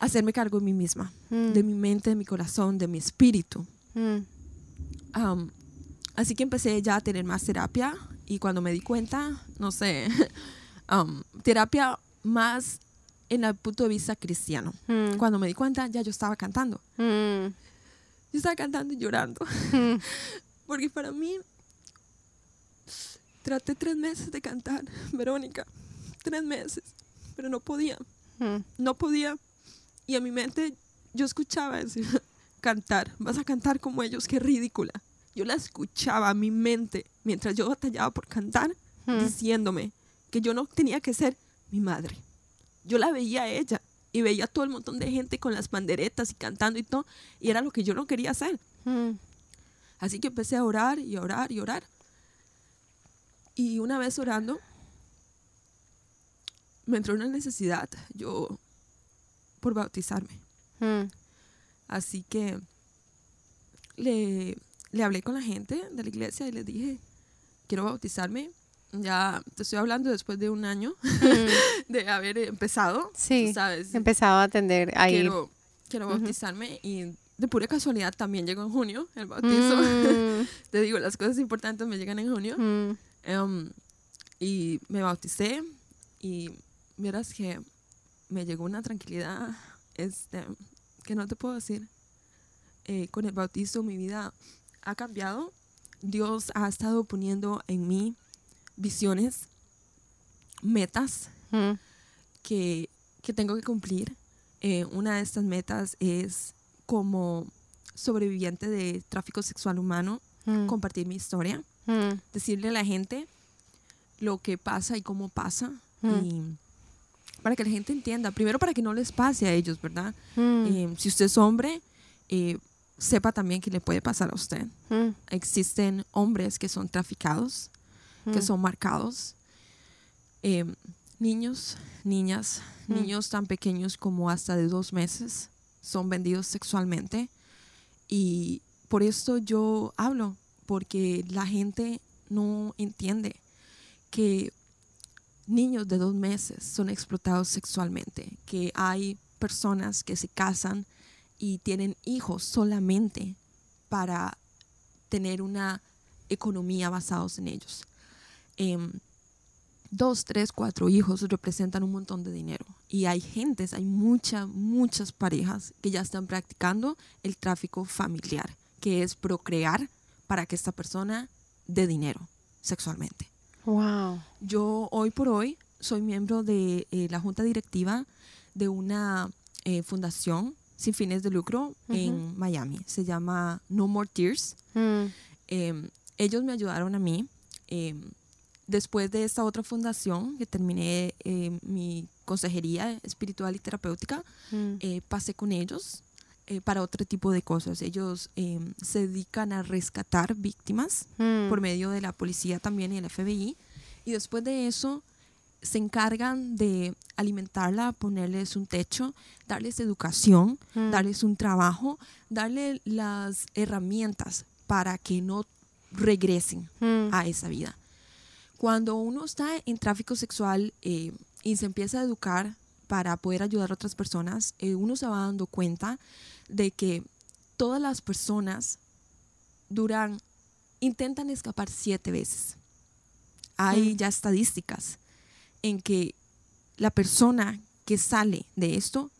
hacerme cargo de mí misma, mm, de mi mente, de mi corazón, de mi espíritu. mm, así que empecé ya a tener más terapia y cuando me di cuenta, no sé, am, terapia más en el punto de vista cristiano. mm, Cuando me di cuenta, ya yo estaba cantando. Yo estaba cantando y llorando. Porque para mí, traté tres meses de cantar, Verónica. Tres meses. Pero no podía. No podía. Y en mi mente yo escuchaba decir, cantar. Vas a cantar como ellos, qué ridícula. Yo la escuchaba a mi mente mientras yo batallaba por cantar, mm, diciéndome que yo no tenía que ser mi madre. Yo la veía a ella y veía a todo el montón de gente con las panderetas y cantando y todo, y era lo que yo no quería hacer. mm, Así que empecé a orar y a orar y a orar. Y una vez orando, me entró una necesidad, yo, por bautizarme. mm, Así que le, le hablé con la gente de la iglesia y les dije, quiero bautizarme. Ya te estoy hablando después de un año mm. de haber empezado. Sí, ¿sabes? Empezado a atender ahí. Quiero, quiero bautizarme y de pura casualidad también llegó en junio el bautizo. Mm, Te digo, las cosas importantes me llegan en junio. mm, Em, y me bauticé y miras que me llegó una tranquilidad este, que no te puedo decir. Eh, con el bautizo mi vida ha cambiado. Dios ha estado poniendo en mí visiones, metas mm, que, que tengo que cumplir. Eh, una de estas metas es como sobreviviente de tráfico sexual humano, mm, compartir mi historia mm, decirle a la gente lo que pasa y cómo pasa. Y para que la gente entienda, primero para que no les pase a ellos, ¿verdad? mm, Eh, si usted es hombre, eh, sepa también que le puede pasar a usted. mm, Existen hombres que son traficados, que mm, son marcados. Eh, niños, niñas, Mm. niños tan pequeños como hasta de dos meses son vendidos sexualmente. Y por esto yo hablo, porque la gente no entiende que niños de dos meses son explotados sexualmente, que hay personas que se casan y tienen hijos solamente para tener una economía basados en ellos. Em, dos, tres, cuatro hijos representan un montón de dinero. Y hay gentes, hay muchas, muchas parejas que ya están practicando el tráfico familiar, que es procrear para que esta persona dé dinero sexualmente. Wow. Yo hoy por hoy soy miembro de eh, la junta directiva de una eh, fundación sin fines de lucro en Miami. Se llama No More Tears. Mm, Eh, ellos me ayudaron a mí. eh, después de esta otra fundación, que terminé eh, mi consejería espiritual y terapéutica, mm, eh, pasé con ellos eh, para otro tipo de cosas. Ellos eh, se dedican a rescatar víctimas mm, por medio de la policía también y el FBI. Y después de eso se encargan de alimentarla, ponerles un techo, darles educación, mm, darles un trabajo, darle las herramientas para que no regresen mm, a esa vida. Cuando uno está en tráfico sexual eh, y se empieza a educar para poder ayudar a otras personas, eh, uno se va dando cuenta de que todas las personas duran, intentan escapar siete veces. Hay Mm. ya estadísticas en que la persona que sale de esto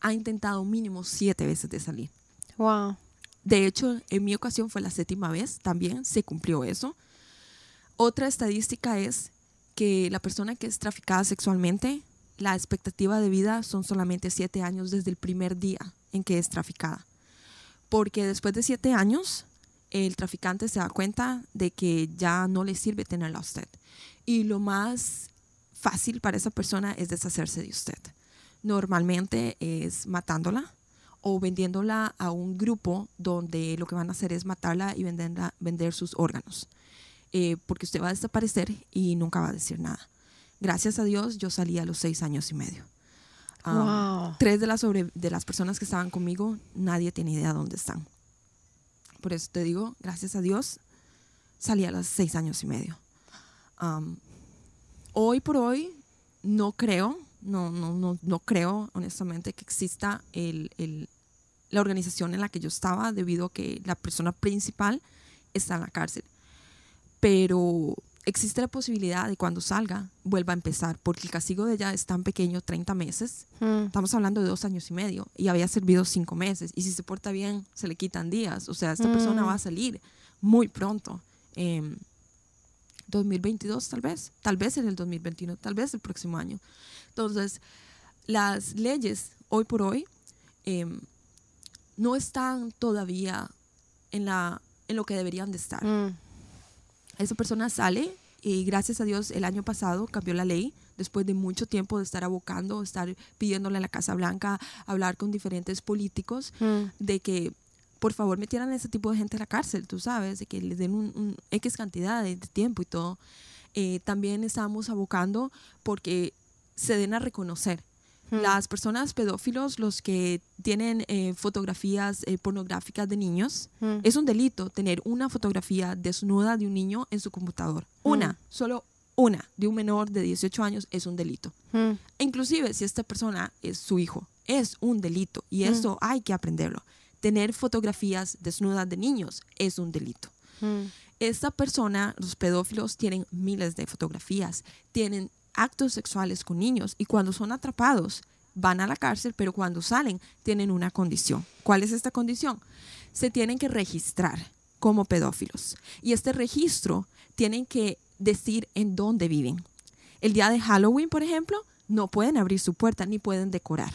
ha intentado mínimo siete veces de salir. Wow. De hecho, en mi ocasión fue la séptima vez, también se cumplió eso. Otra estadística es que la persona que es traficada sexualmente, la expectativa de vida son solamente siete años desde el primer día en que es traficada. Porque después de siete años, el traficante se da cuenta de que ya no le sirve tenerla a usted. Y lo más fácil para esa persona es deshacerse de usted. Normalmente es matándola o vendiéndola a un grupo donde lo que van a hacer es matarla y vender sus órganos. Eh, porque usted va a desaparecer y nunca va a decir nada. Gracias a Dios yo salí a los seis años y medio. Wow. Tres de las, sobre, de las personas que estaban conmigo, nadie tiene idea dónde están. Por eso te digo, gracias a Dios, salí a los seis años y medio. Um, hoy por hoy, no creo, no, no, no, no creo honestamente que exista el, el, la organización en la que yo estaba debido a que la persona principal está en la cárcel. Pero existe la posibilidad de cuando salga vuelva a empezar, porque el castigo de ella es tan pequeño, 30 meses. Mm. Estamos hablando de dos años y medio y había servido cinco meses. Y si se porta bien, se le quitan días. O sea, esta persona va a salir muy pronto. em, 2022 tal vez, tal vez en el 2021, tal vez el próximo año. Entonces, las leyes hoy por hoy em, no están todavía en, la, en lo que deberían de estar Mm. Esa persona sale y gracias a Dios el año pasado cambió la ley después de mucho tiempo de estar abocando, estar pidiéndole a la Casa Blanca, hablar con diferentes políticos Mm. de que por favor metieran a ese tipo de gente a la cárcel, tú sabes, de que les den un, un X cantidad de, de tiempo y todo. Eh, también estábamos abocando porque se den a reconocer. Las personas pedófilos, los que tienen eh, fotografías eh, pornográficas de niños, es un delito tener una fotografía desnuda de un niño en su computador. Una, solo una, de un menor de 18 años es un delito. E inclusive si esta persona es su hijo, es un delito y eso hay que aprenderlo. Tener fotografías desnudas de niños es un delito. Esta persona, los pedófilos, tienen miles de fotografías, tienen actos sexuales con niños y cuando son atrapados van a la cárcel, pero cuando salen tienen una condición. ¿Cuál es esta condición? Se tienen que registrar como pedófilos y este registro tienen que decir en dónde viven. El día de Halloween, por ejemplo, no pueden abrir su puerta ni pueden decorar.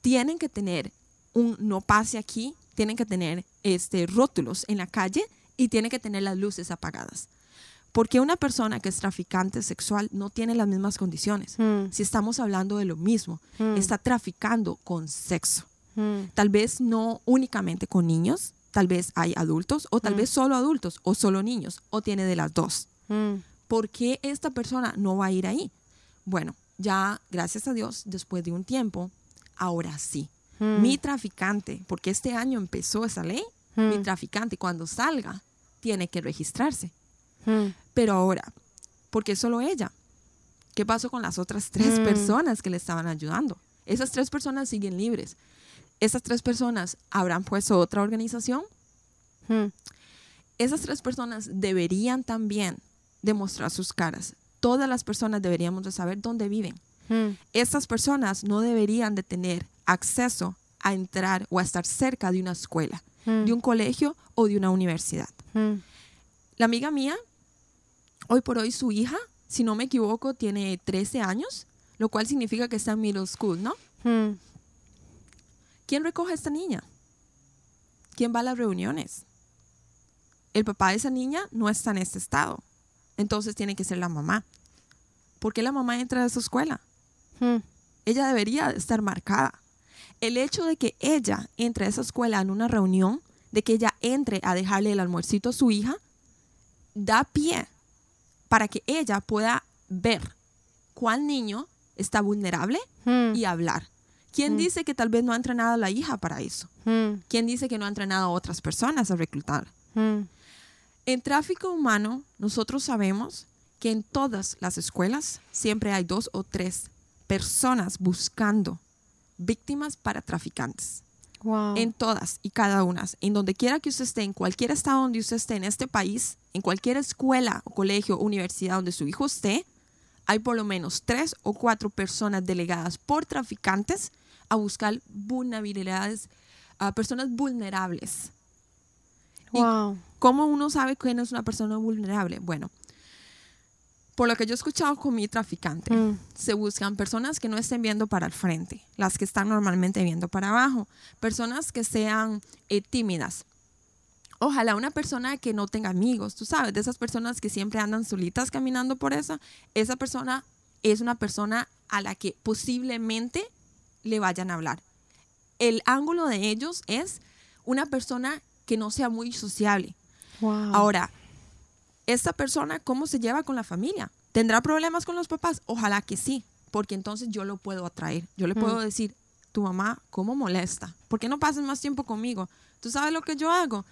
Tienen que tener un no pase aquí, tienen que tener este, rótulos en la calle y tienen que tener las luces apagadas. Porque una persona que es traficante sexual no tiene las mismas condiciones. Mm. Si estamos hablando de lo mismo, Mm. está traficando con sexo. Mm. Tal vez no únicamente con niños, tal vez hay adultos o tal vez solo adultos o solo niños o tiene de las dos. ¿Por qué esta persona no va a ir ahí? Bueno, ya gracias a Dios, después de un tiempo, ahora sí. Mi traficante, porque este año empezó esa ley, mi traficante cuando salga tiene que registrarse. Pero ahora, ¿por qué solo ella? ¿Qué pasó con las otras tres Mm. personas que le estaban ayudando? Esas tres personas siguen libres. Esas tres personas habrán puesto otra organización. Mm. Esas tres personas deberían también demostrar sus caras. Todas las personas deberíamos de saber dónde viven. Mm. Estas personas no deberían de tener acceso a entrar o a estar cerca de una escuela, Mm. de un colegio o de una universidad. Mm. La amiga mía, hoy por hoy su hija, si no me equivoco, tiene 13 años, lo cual significa que está en middle school, ¿no? Mm. ¿Quién recoge a esta niña? ¿Quién va a las reuniones? El papá de esa niña no está en este estado, entonces tiene que ser la mamá. ¿Por qué la mamá entra a esa escuela? Mm. Ella debería estar marcada. El hecho de que ella entre a esa escuela en una reunión, de que ella entre a dejarle el almuercito a su hija, da pie para que ella pueda ver cuál niño está vulnerable Mm. y hablar. ¿Quién dice que tal vez no ha entrenado a la hija para eso? Mm. ¿Quién dice que no ha entrenado a otras personas a reclutar? En tráfico humano, nosotros sabemos que en todas las escuelas siempre hay dos o tres personas buscando víctimas para traficantes. Wow. En todas y cada una. En donde quiera que usted esté, en cualquier estado donde usted esté en este país, en cualquier escuela o colegio o universidad donde su hijo esté, hay por lo menos tres o cuatro personas delegadas por traficantes a buscar vulnerabilidades, a personas vulnerables Wow. ¿Cómo uno sabe quién es una persona vulnerable? Bueno, por lo que yo he escuchado con mi traficante, Mm. se buscan personas que no estén viendo para el frente, las que están normalmente viendo para abajo, personas que sean eh, tímidas. Ojalá una persona que no tenga amigos, tú sabes, de esas personas que siempre andan solitas caminando por esa, esa persona es una persona a la que posiblemente le vayan a hablar. El ángulo de ellos es una persona que no sea muy sociable. Wow. Ahora, esta persona, ¿cómo se lleva con la familia? ¿Tendrá problemas con los papás? Ojalá que sí, porque entonces yo lo puedo atraer. Yo le puedo decir, tu mamá, ¿cómo molesta? ¿Por qué no pasas más tiempo conmigo? ¿Tú sabes lo que yo hago?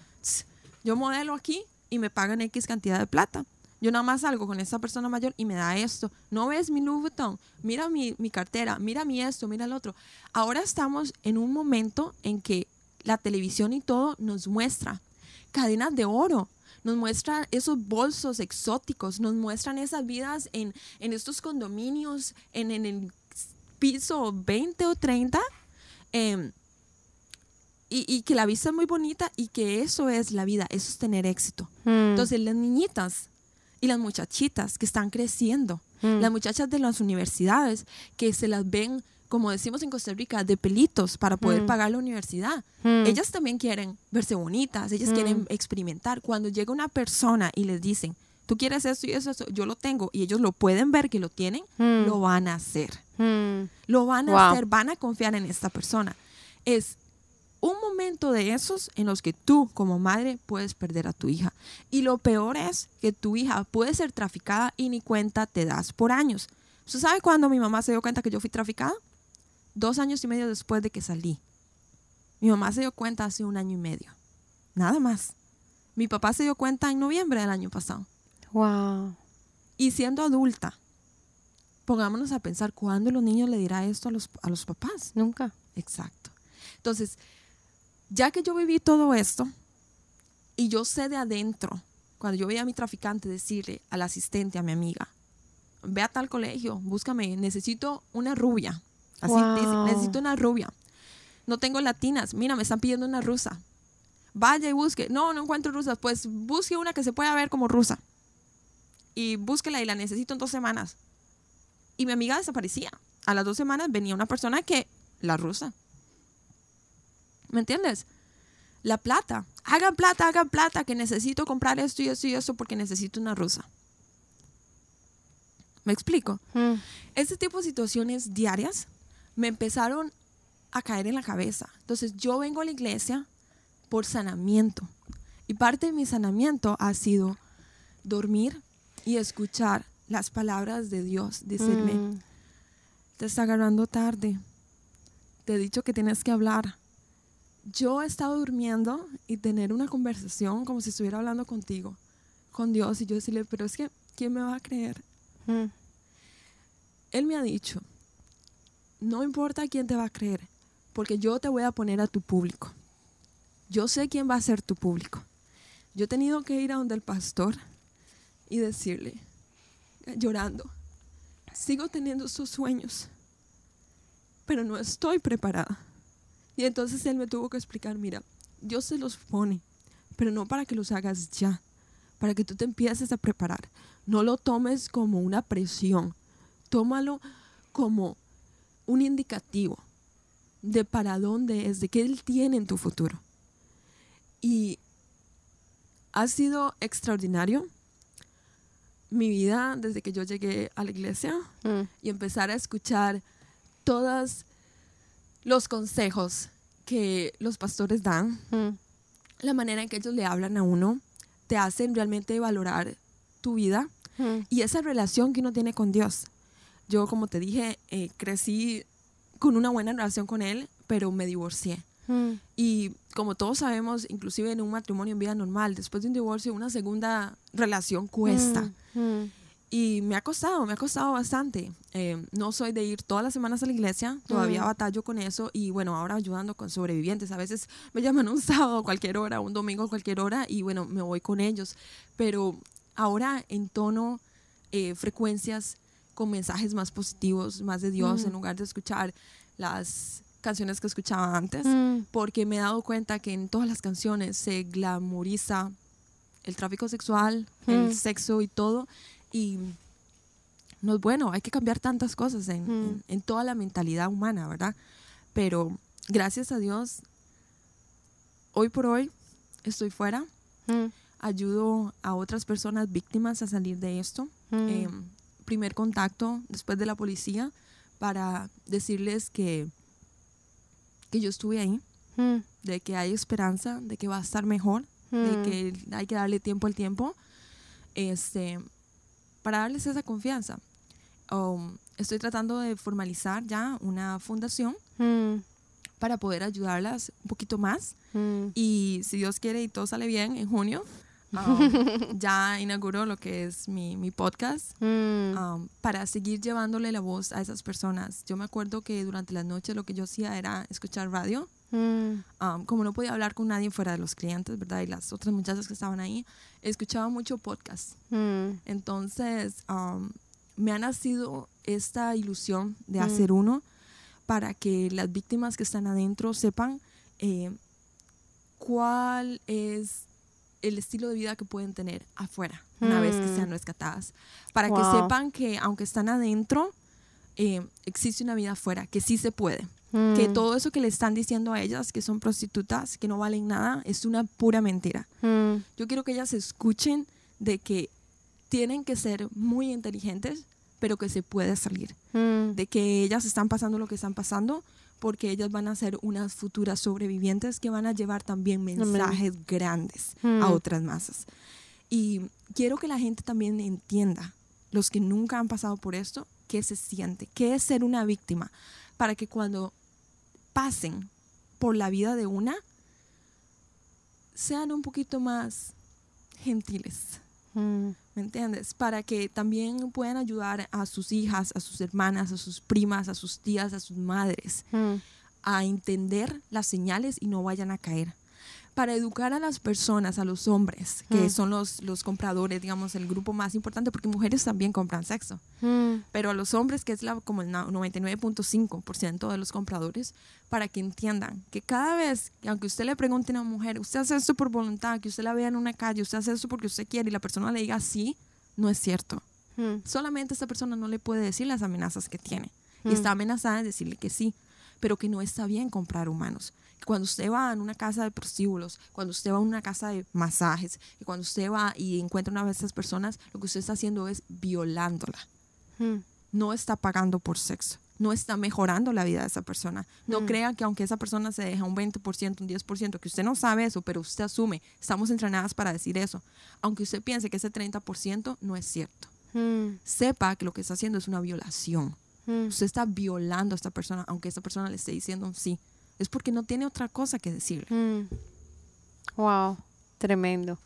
Yo modelo aquí y me pagan X cantidad de plata. Yo nada más salgo con esa persona mayor y me da esto. No ves mi Louis Vuitton, mira mi, mi cartera, mira mi esto, mira el otro. Ahora estamos en un momento en que la televisión y todo nos muestra cadenas de oro, nos muestra esos bolsos exóticos, nos muestran esas vidas en, en estos condominios, en, en el piso 20 o 30. em, y, y que la vista es muy bonita y que eso es la vida, eso es tener éxito. Mm. Entonces las niñitas y las muchachitas que están creciendo, Mm. las muchachas de las universidades que se las ven, como decimos en Costa Rica, de pelitos para poder Mm. pagar la universidad. Mm. Ellas también quieren verse bonitas, ellas Mm. quieren experimentar. Cuando llega una persona y les dicen, tú quieres esto y eso, eso, yo lo tengo, y ellos lo pueden ver que lo tienen, Mm. lo van a hacer. Mm. Lo van a Wow. hacer, van a confiar en esta persona. Es un momento de esos en los que tú como madre puedes perder a tu hija. Y lo peor es que tu hija puede ser traficada y ni cuenta te das por años. ¿Usted sabe cuándo mi mamá se dio cuenta que yo fui traficada? Dos años y medio después de que salí. Mi mamá se dio cuenta hace un año y medio. Nada más. Mi papá se dio cuenta en noviembre del año pasado. Wow. Y siendo adulta, pongámonos a pensar cuándo los niños le dirá esto a los, a los papás. Nunca. Exacto. Entonces, ya que yo viví todo esto y yo sé de adentro, cuando yo veía a mi traficante decirle al asistente, a mi amiga, ve a tal colegio, búscame, necesito una rubia. Así Wow. dice, necesito una rubia. No tengo latinas, mira, me están pidiendo una rusa. Vaya y busque. No, no encuentro rusas. Pues busque una que se pueda ver como rusa. Y búsquela y la necesito en dos semanas. Y mi amiga desaparecía. A las dos semanas venía una persona que, la rusa. ¿Me entiendes? La plata. Hagan plata, hagan plata, que necesito comprar esto y esto y esto porque necesito una rusa. ¿Me explico? Mm. Este tipo de situaciones diarias me empezaron a caer en la cabeza. Entonces yo vengo a la iglesia por sanamiento. Y parte de mi sanamiento ha sido dormir y escuchar las palabras de Dios. Decirme, Mm. te está agarrando tarde. Te he dicho que tienes que hablar. Yo he estado durmiendo y tener una conversación como si estuviera hablando contigo, con Dios, y yo decirle, pero es que, ¿quién me va a creer? Mm. Él me ha dicho, no importa quién te va a creer, porque yo te voy a poner a tu público. Yo sé quién va a ser tu público. Yo he tenido que ir a donde el pastor y decirle, llorando, sigo teniendo esos sueños, pero no estoy preparada. Y entonces él me tuvo que explicar, mira, Dios se los pone, pero no para que los hagas ya, para que tú te empieces a preparar. No lo tomes como una presión, tómalo como un indicativo de para dónde es, de qué Él tiene en tu futuro. Y ha sido extraordinario mi vida desde que yo llegué a la iglesia Mm. y empezar a escuchar todos los consejos que los pastores dan, Mm. la manera en que ellos le hablan a uno, te hacen realmente valorar tu vida Mm. y esa relación que uno tiene con Dios. Yo, como te dije, eh, crecí con una buena relación con Él, pero me divorcié. Mm. Y como todos sabemos, inclusive en un matrimonio en vida normal, después de un divorcio, una segunda relación cuesta. Mm. Mm. Y me ha costado, me ha costado bastante. Eh, no soy de ir todas las semanas a la iglesia, todavía Mm. batallo con eso y bueno, ahora ayudando con sobrevivientes. A veces me llaman un sábado a cualquier hora, un domingo a cualquier hora y bueno, me voy con ellos. Pero ahora en tono eh, frecuencias con mensajes más positivos, más de Dios, Mm. en lugar de escuchar las canciones que escuchaba antes, Mm. porque me he dado cuenta que en todas las canciones se glamoriza el tráfico sexual, Mm. el sexo y todo, y no es bueno, hay que cambiar tantas cosas en, Mm. en- en toda la mentalidad humana, ¿verdad? Pero gracias a Dios, hoy por hoy estoy fuera, Mm. ayudo a otras personas víctimas a salir de esto. Mm. Eh, primer contacto después de la policía para decirles que, que yo estuve ahí, Mm. de que hay esperanza, de que va a estar mejor, de Mm. que hay que darle tiempo al tiempo, este, para darles esa confianza. Um, estoy tratando de formalizar ya una fundación Mm. para poder ayudarlas un poquito más y si Dios quiere y todo sale bien, en junio um, ya inauguro lo que es mi, mi podcast Mm. um, para seguir llevándole la voz a esas personas. Yo me acuerdo que durante las noches lo que yo hacía era escuchar radio. Mm. Um, como no podía hablar con nadie fuera de los clientes, ¿verdad? Y las otras muchachas que estaban ahí, escuchaba mucho podcast. Mm. Entonces, um, me ha nacido esta ilusión de Mm. hacer uno para que las víctimas que están adentro sepan eh, cuál es el estilo de vida que pueden tener afuera una vez que Mm. sean rescatadas. Para Wow. que sepan que aunque están adentro, eh, existe una vida afuera, que sí se puede. Que Mm. todo eso que le están diciendo a ellas, que son prostitutas, que no valen nada, es una pura mentira. Mm. Yo quiero que ellas escuchen de que tienen que ser muy inteligentes, pero que se puede salir. Mm. De que ellas están pasando lo que están pasando, porque ellas van a ser unas futuras sobrevivientes que van a llevar también mensajes grandes a Mm. otras masas. Y quiero que la gente también entienda, los que nunca han pasado por esto, qué se siente, qué es ser una víctima, para que cuando pasen por la vida de una, sean un poquito más gentiles. Mm. ¿Me entiendes? Para que también puedan ayudar a sus hijas, a sus hermanas, a sus primas, a sus tías, a sus madres Mm. a entender las señales y no vayan a caer. Para educar a las personas, a los hombres, que Mm. son los, los compradores, digamos, el grupo más importante, porque mujeres también compran sexo, Mm. pero a los hombres, que es la, como el na- 99.5% de los compradores, para que entiendan que cada vez, que aunque usted le pregunte a una mujer, usted hace esto por voluntad, que usted la vea en una calle, usted hace esto porque usted quiere y la persona le diga sí, no es cierto. Mm. Solamente esta persona no le puede decir las amenazas que tiene. Y está amenazada de decirle que sí, pero que no está bien comprar humanos. Cuando usted va a una casa de prostíbulos, cuando usted va a una casa de masajes, y cuando usted va y encuentra una de esas personas, lo que usted está haciendo es violándola. Mm. No está pagando por sexo. No está mejorando la vida de esa persona. No Mm. crea que aunque esa persona se deja un 20%, un 10%, que usted no sabe eso, pero usted asume, estamos entrenadas para decir eso. Aunque usted piense que ese 30% no es cierto Mm. sepa que lo que está haciendo es una violación. Mm. Usted está violando a esta persona, aunque esta persona le esté diciendo un sí. Es porque no tiene otra cosa que decirle. Mm. Wow, tremendo,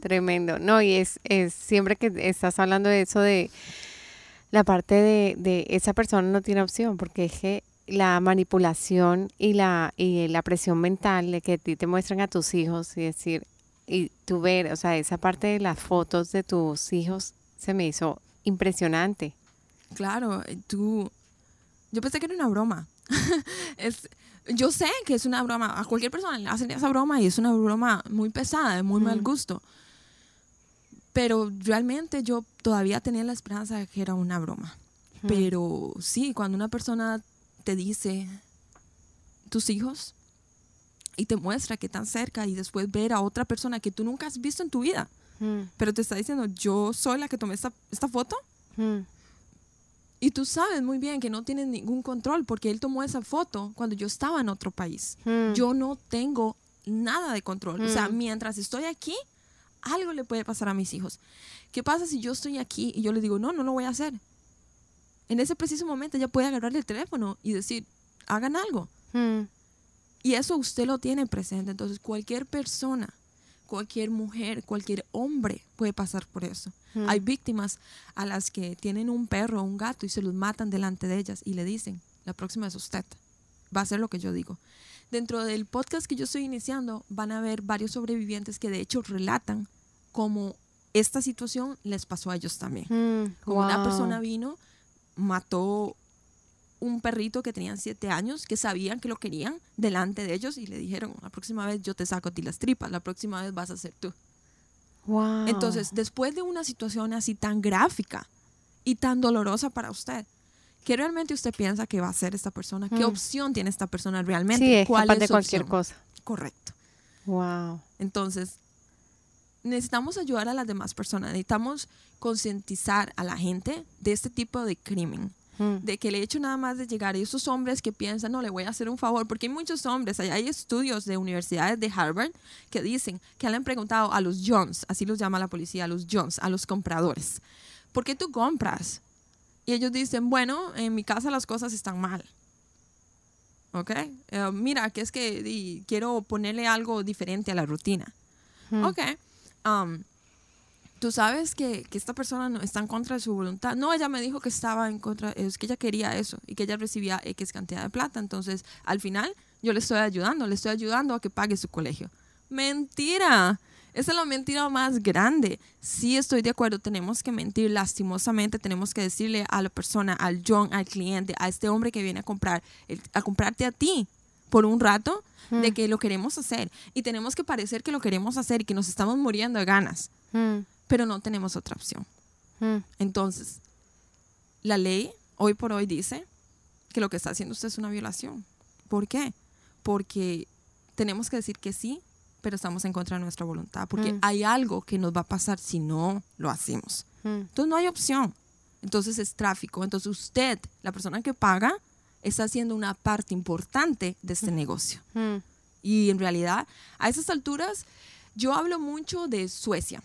tremendo. No, y es, es siempre que estás hablando de eso de la parte de, de esa persona no tiene opción, porque es que la manipulación y la, y la presión mental de que a ti te muestran a tus hijos y decir, y tú ver, o sea, esa parte de las fotos de tus hijos se me hizo impresionante. Claro, eh, tú... Yo pensé que era una broma. es, yo sé que es una broma. A cualquier persona le hacen esa broma y es una broma muy pesada, de muy mal Mm. gusto. Pero realmente yo todavía tenía la esperanza de que era una broma. Mm. Pero sí, cuando una persona te dice tus hijos y te muestra que están cerca y después ver a otra persona que tú nunca has visto en tu vida, Mm, pero te está diciendo, yo soy la que tomé esta, esta foto y tú sabes muy bien que no tienes ningún control porque él tomó esa foto cuando yo estaba en otro país. mm. Yo no tengo nada de control. O sea, Mm. mientras estoy aquí, algo le puede pasar a mis hijos. ¿Qué pasa si yo estoy aquí y yo le digo, no, no lo voy a hacer? En ese preciso momento ella puede agarrar el teléfono y decir, hagan algo. Mm, Y eso usted lo tiene presente. Entonces, cualquier persona, cualquier mujer, cualquier hombre puede pasar por eso. Mm. Hay víctimas a las que tienen un perro o un gato y se los matan delante de ellas y le dicen, la próxima es usted. Va a ser lo que yo digo. Dentro del podcast que yo estoy iniciando, van a haber varios sobrevivientes que de hecho relatan cómo esta situación les pasó a ellos también. mm, Como una persona vino, mató un perrito que tenían siete años, que sabían que lo querían, delante de ellos y le dijeron, la próxima vez yo te saco a ti las tripas, la próxima vez vas a ser tú. Wow. Entonces, después de una situación así tan gráfica y tan dolorosa para usted, ¿qué realmente usted piensa que va a hacer esta persona? ¿Qué Mm. opción tiene esta persona realmente? sí, es ¿Cuál capaz es de cualquier opción? cosa. Correcto. Wow. Entonces, necesitamos ayudar a las demás personas, necesitamos concientizar a la gente de este tipo de crimen. Mm. De que el hecho nada más de llegar y esos hombres que piensan, no, le voy a hacer un favor, porque hay muchos hombres, hay, hay estudios de universidades de Harvard que dicen que le han preguntado a los Jones, así los llama la policía, a los Jones, a los compradores, ¿por qué tú compras? Y ellos dicen, bueno, en mi casa las cosas están mal. ¿Ok? Eh, mira, que es que quiero ponerle algo diferente a la rutina. Mm. Ok. um, Tú sabes que, que esta persona no está en contra de su voluntad. No, ella me dijo que estaba en contra, es que ella quería eso y que ella recibía X cantidad de plata. Entonces, al final, yo le estoy ayudando, le estoy ayudando a que pague su colegio. Mentira. Esa es la mentira más grande. Sí estoy de acuerdo, tenemos que mentir lastimosamente, tenemos que decirle a la persona, al John, al cliente, a este hombre que viene a comprar, a comprarte a ti por un rato, de que lo queremos hacer. Y tenemos que parecer que lo queremos hacer y que nos estamos muriendo de ganas, Mm. Pero no tenemos otra opción. Mm. Entonces, la ley hoy por hoy dice que lo que está haciendo usted es una violación. ¿Por qué? Porque tenemos que decir que sí, pero estamos en contra de nuestra voluntad, porque Mm. hay algo que nos va a pasar si no lo hacemos. Mm. Entonces no hay opción. Entonces es tráfico. Entonces usted, la persona que paga, está haciendo una parte importante de este negocio. Y en realidad, a esas alturas, yo hablo mucho de Suecia.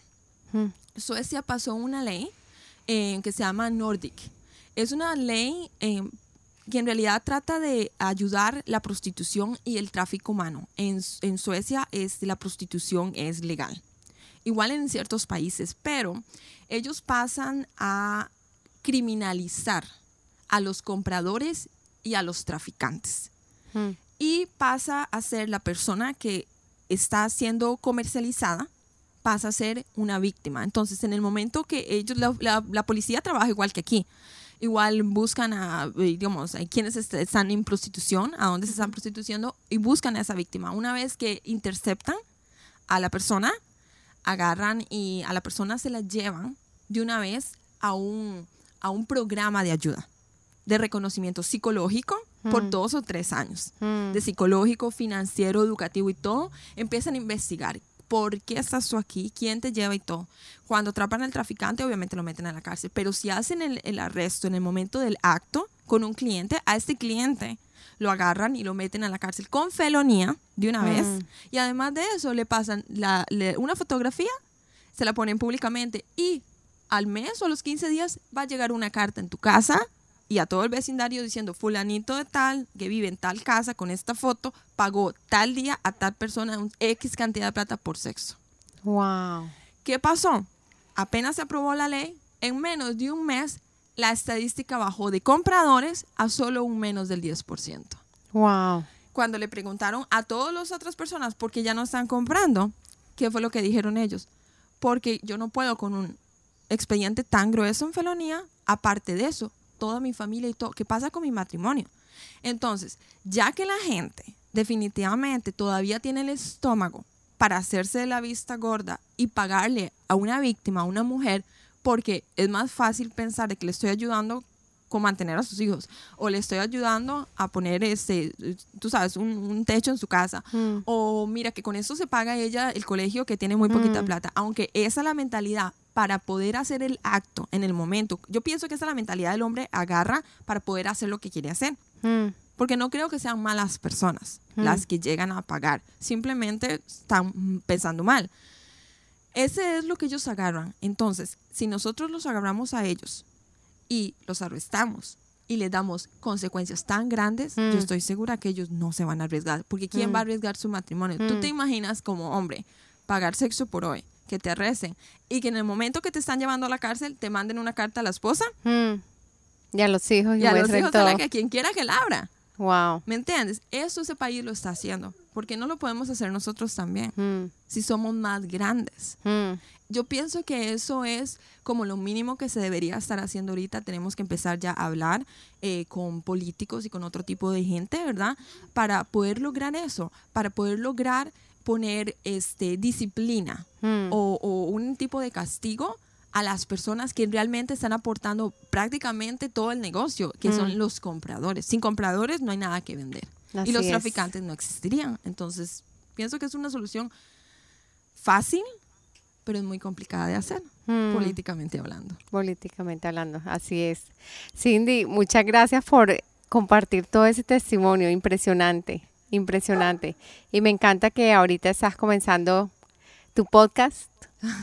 Suecia pasó una ley eh, que se llama Nordic. Es una ley eh, que en realidad trata de ayudar la prostitución y el tráfico humano. En, en Suecia es, la prostitución es legal. Igual en ciertos países, pero ellos pasan a criminalizar a los compradores y a los traficantes y pasa a ser la persona que está siendo comercializada, pasa a ser una víctima. Entonces, en el momento que ellos, la, la- la policía trabaja igual que aquí, igual buscan a, eh, digamos, a quienes est- están en prostitución, a dónde se están prostituyendo y buscan a esa víctima. Una vez que interceptan a la persona, agarran y a la persona se la llevan de una vez a un, a un programa de ayuda, de reconocimiento psicológico por dos o tres años de psicológico, financiero, educativo y todo, empiezan a investigar. ¿Por qué estás tú aquí? ¿Quién te lleva y todo? Cuando atrapan al traficante, obviamente lo meten a la cárcel. Pero si hacen el, el arresto en el momento del acto con un cliente, a este cliente lo agarran y lo meten a la cárcel con felonía de una vez. Mm. Y además de eso, le pasan la- le- una fotografía, se la ponen públicamente y al mes o a los 15 días va a llegar una carta en tu casa y a todo el vecindario diciendo fulanito de tal que vive en tal casa con esta foto pagó tal día a tal persona un X cantidad de plata por sexo. Wow. ¿Qué pasó? Apenas se aprobó la ley, en menos de un mes la estadística bajó de compradores a solo un menos del 10%. Wow. Cuando le preguntaron a todas las otras personas por qué ya no están comprando, ¿qué fue lo que dijeron ellos? Porque yo no puedo con un expediente tan grueso en felonía, aparte de eso, toda mi familia y todo, ¿qué pasa con mi matrimonio? Entonces, ya que la gente definitivamente todavía tiene el estómago para hacerse de la vista gorda y pagarle a una víctima, a una mujer, porque es más fácil pensar de que le estoy ayudando con mantener a sus hijos o le estoy ayudando a poner este tú sabes un, un techo en su casa Mm. o mira que con eso se paga ella el colegio que tiene muy poquita Mm. plata aunque esa es la mentalidad para poder hacer el acto en el momento yo pienso que esa es la mentalidad del hombre agarra para poder hacer lo que quiere hacer Mm. porque no creo que sean malas personas Mm. las que llegan a pagar simplemente están mm, pensando mal ese es lo que ellos agarran entonces si nosotros los agarramos a ellos y los arrestamos y les damos consecuencias tan grandes, Mm. yo estoy segura que ellos no se van a arriesgar. Porque ¿quién Mm. va a arriesgar su matrimonio? Tú Mm. te imaginas como hombre pagar sexo por hoy, que te arresten y que en el momento que te están llevando a la cárcel te manden una carta a la esposa Mm. Y a los hijos. y a los hijos la todo. que quien quiera que la abra. Wow. ¿Me entiendes? Eso ese país lo está haciendo. ¿Por qué no lo podemos hacer nosotros también? Mm, Si somos más grandes. mm, Yo pienso que eso es como lo mínimo que se debería estar haciendo ahorita. Tenemos que empezar ya a hablar eh, con políticos y con otro tipo de gente, ¿verdad? Para poder lograr eso, para poder lograr poner este, disciplina mm. o, o un tipo de castigo a las personas que realmente están aportando prácticamente todo el negocio, que Mm. son los compradores. Sin compradores no hay nada que vender. Así y los es. traficantes no existirían. Entonces, pienso que es una solución fácil, pero es muy complicada de hacer, Mm. políticamente hablando. políticamente hablando, así es. Cindy, muchas gracias por compartir todo ese testimonio, impresionante, impresionante. Y me encanta que ahorita estás comenzando tu podcast,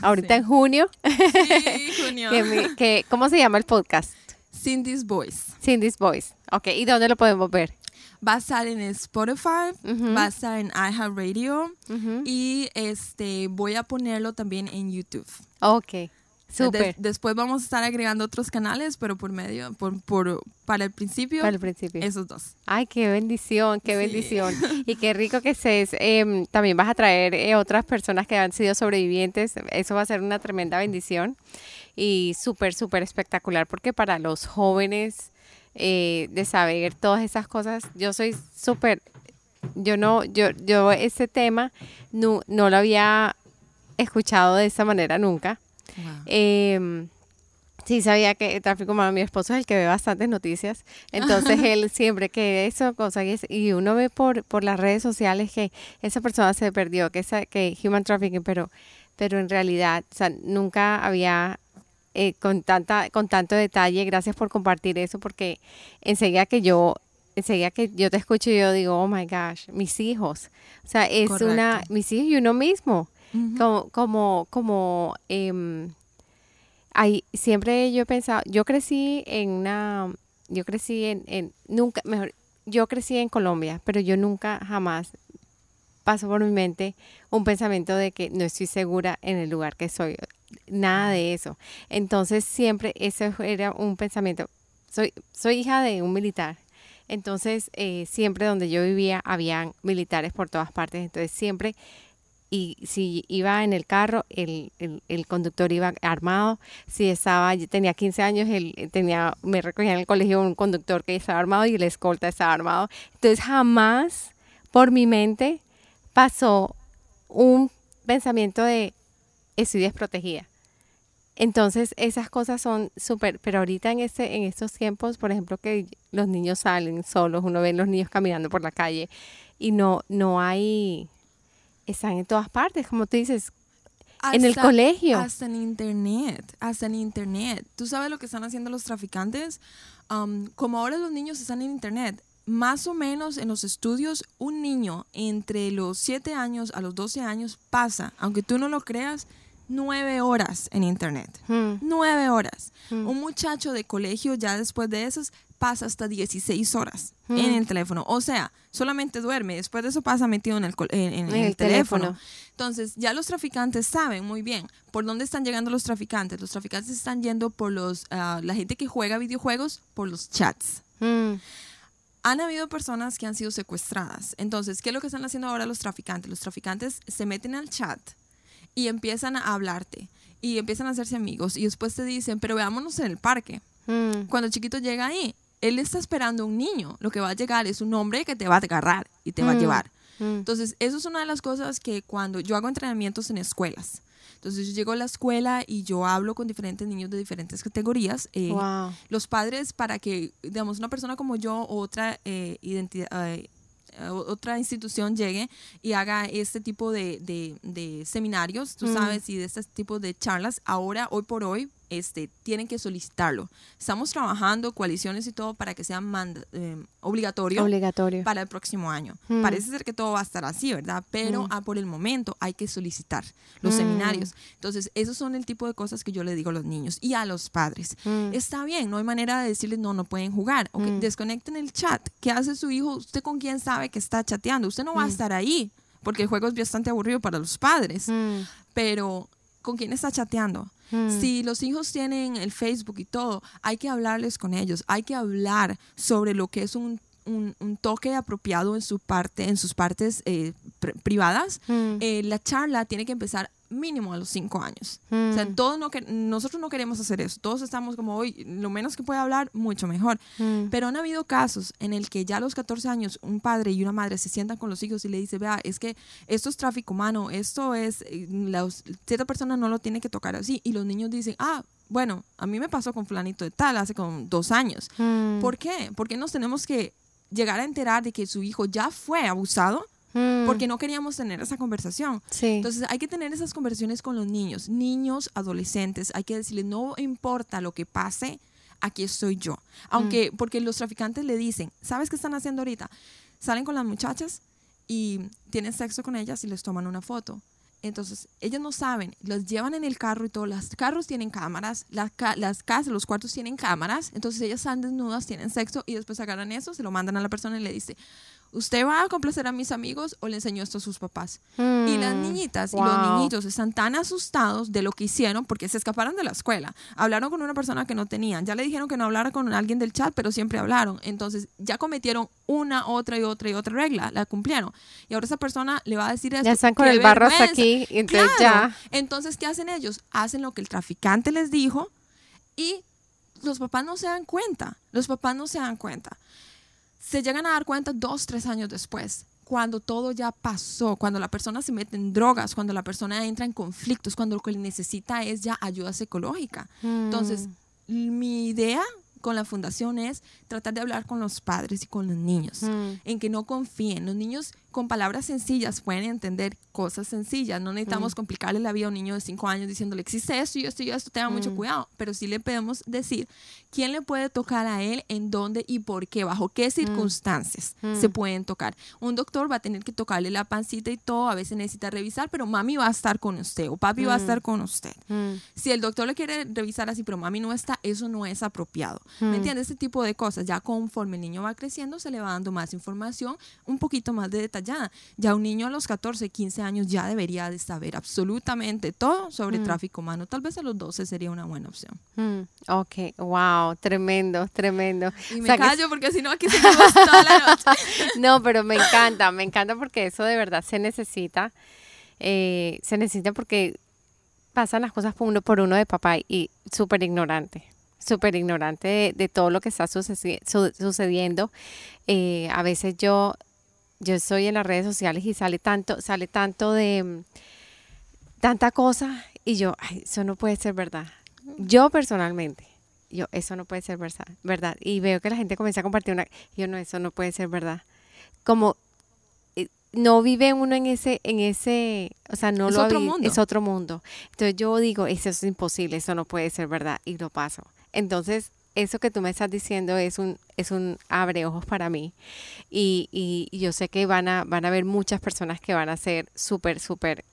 ahorita Sí. en junio. Sí, Junio. que ¿Cómo se llama el podcast? Cindy's Voice. Cindy's Voice. Ok, ¿y dónde lo podemos ver? Va a estar en Spotify, va a estar en iHeartRadio Ujú. y este voy a ponerlo también en YouTube. Ok, De- súper. después vamos a estar agregando otros canales, pero por medio, por, por, para el principio, Para el principio. esos dos. Ay, qué bendición, qué Sí. bendición. Y qué rico que estés. em, también vas a traer eh, otras personas que han sido sobrevivientes. Eso va a ser una tremenda bendición. Y súper, súper espectacular porque para los jóvenes eh, de saber todas esas cosas, yo soy súper, yo no, yo, yo ese tema no, no lo había escuchado de esa manera nunca. Em, sí, sabía que el tráfico humano, mi esposo es el que ve bastantes noticias, entonces él siempre que eso, cosa y, es- y uno ve por, por las redes sociales que esa persona se perdió, que, esa, que human trafficking, pero, pero en realidad, o sea, nunca había eh, con, tanta, con tanto detalle, gracias por compartir eso, porque enseguida que yo... Enseguida que yo te escucho, yo digo, oh my gosh, mis hijos. O sea, es una, mis hijos y uno mismo Como, como, como em, hay, siempre yo he pensado, yo crecí en una, yo crecí en, en, nunca, mejor, yo crecí en Colombia, pero yo nunca jamás pasó por mi mente un pensamiento de que no estoy segura en el lugar que soy, nada de eso. Entonces siempre eso era un pensamiento, soy, soy hija de un militar. Entonces, eh, siempre donde yo vivía habían militares por todas partes. Entonces, siempre y si iba en el carro, el, el, conductor iba armado. Si estaba, tenía 15 años, él tenía, me recogía en el colegio un conductor que estaba armado y el escolta estaba armado. Entonces jamás por mi mente pasó un pensamiento de estoy desprotegida. Entonces esas cosas son súper, pero ahorita en este, en estos tiempos, por ejemplo, que los niños salen solos, uno ve los niños caminando por la calle y no, no hay, están en todas partes, como tú dices, en el Hasta- colegio. Hasta en internet, hasta en internet. ¿Tú sabes lo que están haciendo los traficantes? Um, como ahora los niños están en internet, más o menos en los estudios, un niño entre los 7 años a los 12 años pasa, aunque tú no lo creas, 9 horas en internet. Hmm, 9 horas. Mm. Un muchacho de colegio ya después de esas pasa hasta 16 horas Mm. en el teléfono. O sea, solamente duerme. Después de eso pasa metido en el, col- en, en- en En el el teléfono. teléfono. Entonces, ya los traficantes saben muy bien por dónde están llegando los traficantes. Los traficantes están yendo por los, ah, la gente que juega videojuegos, por los chats. hmm, Han habido personas que han sido secuestradas. Entonces, ¿qué es lo que están haciendo ahora los traficantes? Los traficantes se meten al chat y empiezan a hablarte y empiezan a hacerse amigos y después te dicen, pero veámonos en el parque. hmm, Cuando el chiquito llega ahí, él está esperando a un niño. Lo que va a llegar es un hombre que te va a agarrar y te va a Mm. llevar. hmm. Entonces, eso es una de las cosas que cuando yo hago entrenamientos en escuelas. Entonces, yo llego a la escuela y yo hablo con diferentes niños de diferentes categorías. eh, Wow. Los padres, para que, digamos, una persona como yo o otra eh, identidad. eh, eh, otra institución llegue y haga este tipo de, de- de seminarios, tú Mm. sabes, y de este tipo de charlas, ahora, hoy por hoy, este, tienen que solicitarlo. Estamos trabajando coaliciones y todo para que sea eh, obligatorio Obligatorio. para el próximo año. Mm. Parece ser que todo va a estar así, ¿verdad? Pero Mm. ah, por el momento hay que solicitar los Mm. seminarios. Entonces, esos son el tipo de cosas que yo le digo a los niños y a los padres. Está bien, no hay manera de decirles no, no pueden jugar. Desconecten el chat. ¿Qué hace su hijo? ¿Usted con quién sabe que está chateando? Usted no va a estar ahí porque el juego es bastante aburrido para los padres. Pero, ¿con quién está chateando? Hmm. Si los hijos tienen el Facebook y todo, hay que hablarles con ellos, hay que hablar sobre lo que es un, un, un toque apropiado en su parte, en sus partes eh, pr- privadas, Mm. eh, la charla tiene que empezar mínimo a los cinco años. O sea, Mm. todos no que, nosotros no queremos hacer eso. Todos estamos como hoy, lo menos que pueda hablar, mucho mejor. Mm. Pero han habido casos en el que ya a los 14 años un padre y una madre se sientan con los hijos y le dice, vea, es que esto es tráfico humano, esto es, eh, la, cierta persona no lo tiene que tocar así. Y los niños dicen, ah, bueno, a mí me pasó con fulanito de tal hace como dos años. Mm. ¿Por qué? Porque nos tenemos que llegar a enterar de que su hijo ya fue abusado Mm. porque no queríamos tener esa conversación. Sí. Entonces hay que tener esas conversaciones con los niños, niños, adolescentes. Hay que decirles, no importa lo que pase, aquí estoy yo. Aunque, porque los traficantes le dicen, ¿sabes qué están haciendo ahorita? Salen con las muchachas y tienen sexo con ellas y les toman una foto. Entonces, ellos no saben, los llevan en el carro y todo. Los carros tienen cámaras, las, ca- las casas, los cuartos tienen cámaras. Entonces, ellas están desnudas, tienen sexo y después agarran eso, se lo mandan a la persona y le dice, ¿usted va a complacer a mis amigos o le enseñó esto a sus papás? Y las Mm. niñitas y los niñitos están tan asustados de lo que hicieron porque se escaparon de la escuela. Hablaron con una persona que no tenían. Ya le dijeron que no hablara con alguien del chat, pero siempre hablaron. Entonces ya cometieron una, otra y otra y otra regla. La cumplieron. Y ahora esa persona le va a decir esto. Ya están con ¡Qué el barro hasta aquí. Entonces Claro. ya. Entonces, ¿qué hacen ellos? Hacen lo que el traficante les dijo y los papás no se dan cuenta. Los papás no se dan cuenta. Se llegan a dar cuenta dos, tres años después, cuando todo ya pasó, cuando la persona se mete en drogas, cuando la persona entra en conflictos, cuando lo que necesita es ya ayuda psicológica. Entonces, mi idea con la fundación es tratar de hablar con los padres y con los niños, Mm. en que no confíen. Los niños con palabras sencillas pueden entender cosas sencillas. No necesitamos Mm. complicarle la vida a un niño de 5 años diciéndole, existe esto y esto y esto, tenga mucho Mm. cuidado. Pero sí le podemos decir quién le puede tocar a él, en dónde y por qué, bajo qué circunstancias Mm. se pueden tocar. Un doctor va a tener que tocarle la pancita y todo, a veces necesita revisar, pero mami va a estar con usted o papi va a estar con usted. Si el doctor le quiere revisar así, pero mami no está, eso no es apropiado. ¿Me entiendes? Ese tipo de cosas. Ya conforme el niño va creciendo, se le va dando más información, un poquito más de Ya un niño a los 14, 15 años ya debería de saber absolutamente todo sobre Mm. tráfico humano. Tal vez a los 12 sería una buena opción. Mm. Ok, wow, tremendo, tremendo. Y O me que- callo porque si no aquí seguimos toda la noche. No, pero me encanta, me encanta porque eso de verdad se necesita. eh, se necesita porque pasan las cosas por uno, por uno de papá y súper ignorante, súper ignorante de, de todo lo que está sucedi- su- sucediendo. Eh, a veces yo, yo estoy en las redes sociales y sale tanto, sale tanto de mm, tanta cosa y yo, ay, eso no puede ser verdad. Yo personalmente, yo, eso no puede ser verdad, verdad. Y veo que la gente comienza a compartir una, yo no, eso no puede ser verdad. Como eh, no vive uno en ese, en ese, o sea, no Es lo otro mundo. es otro mundo. Entonces yo digo, eso es imposible, eso no puede ser verdad, y lo paso. Entonces, eso que tú me estás diciendo es un, es un abre ojos para mí. Y, y, yo sé que van a, van a haber muchas personas que van a ser súper, súper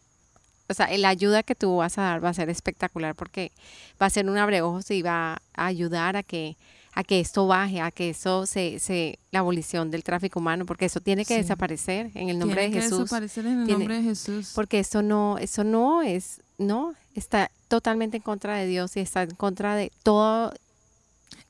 o sea, la ayuda que tú vas a dar va a ser espectacular porque va a ser un abreojos y va a ayudar a que a que esto baje, a que eso se, se la abolición del tráfico humano, porque eso tiene que Sí. desaparecer en el nombre Tiene de que Jesús, desaparecer en el Tiene- nombre de Jesús. porque eso no, eso no es, no, está totalmente en contra de Dios y está en contra de todo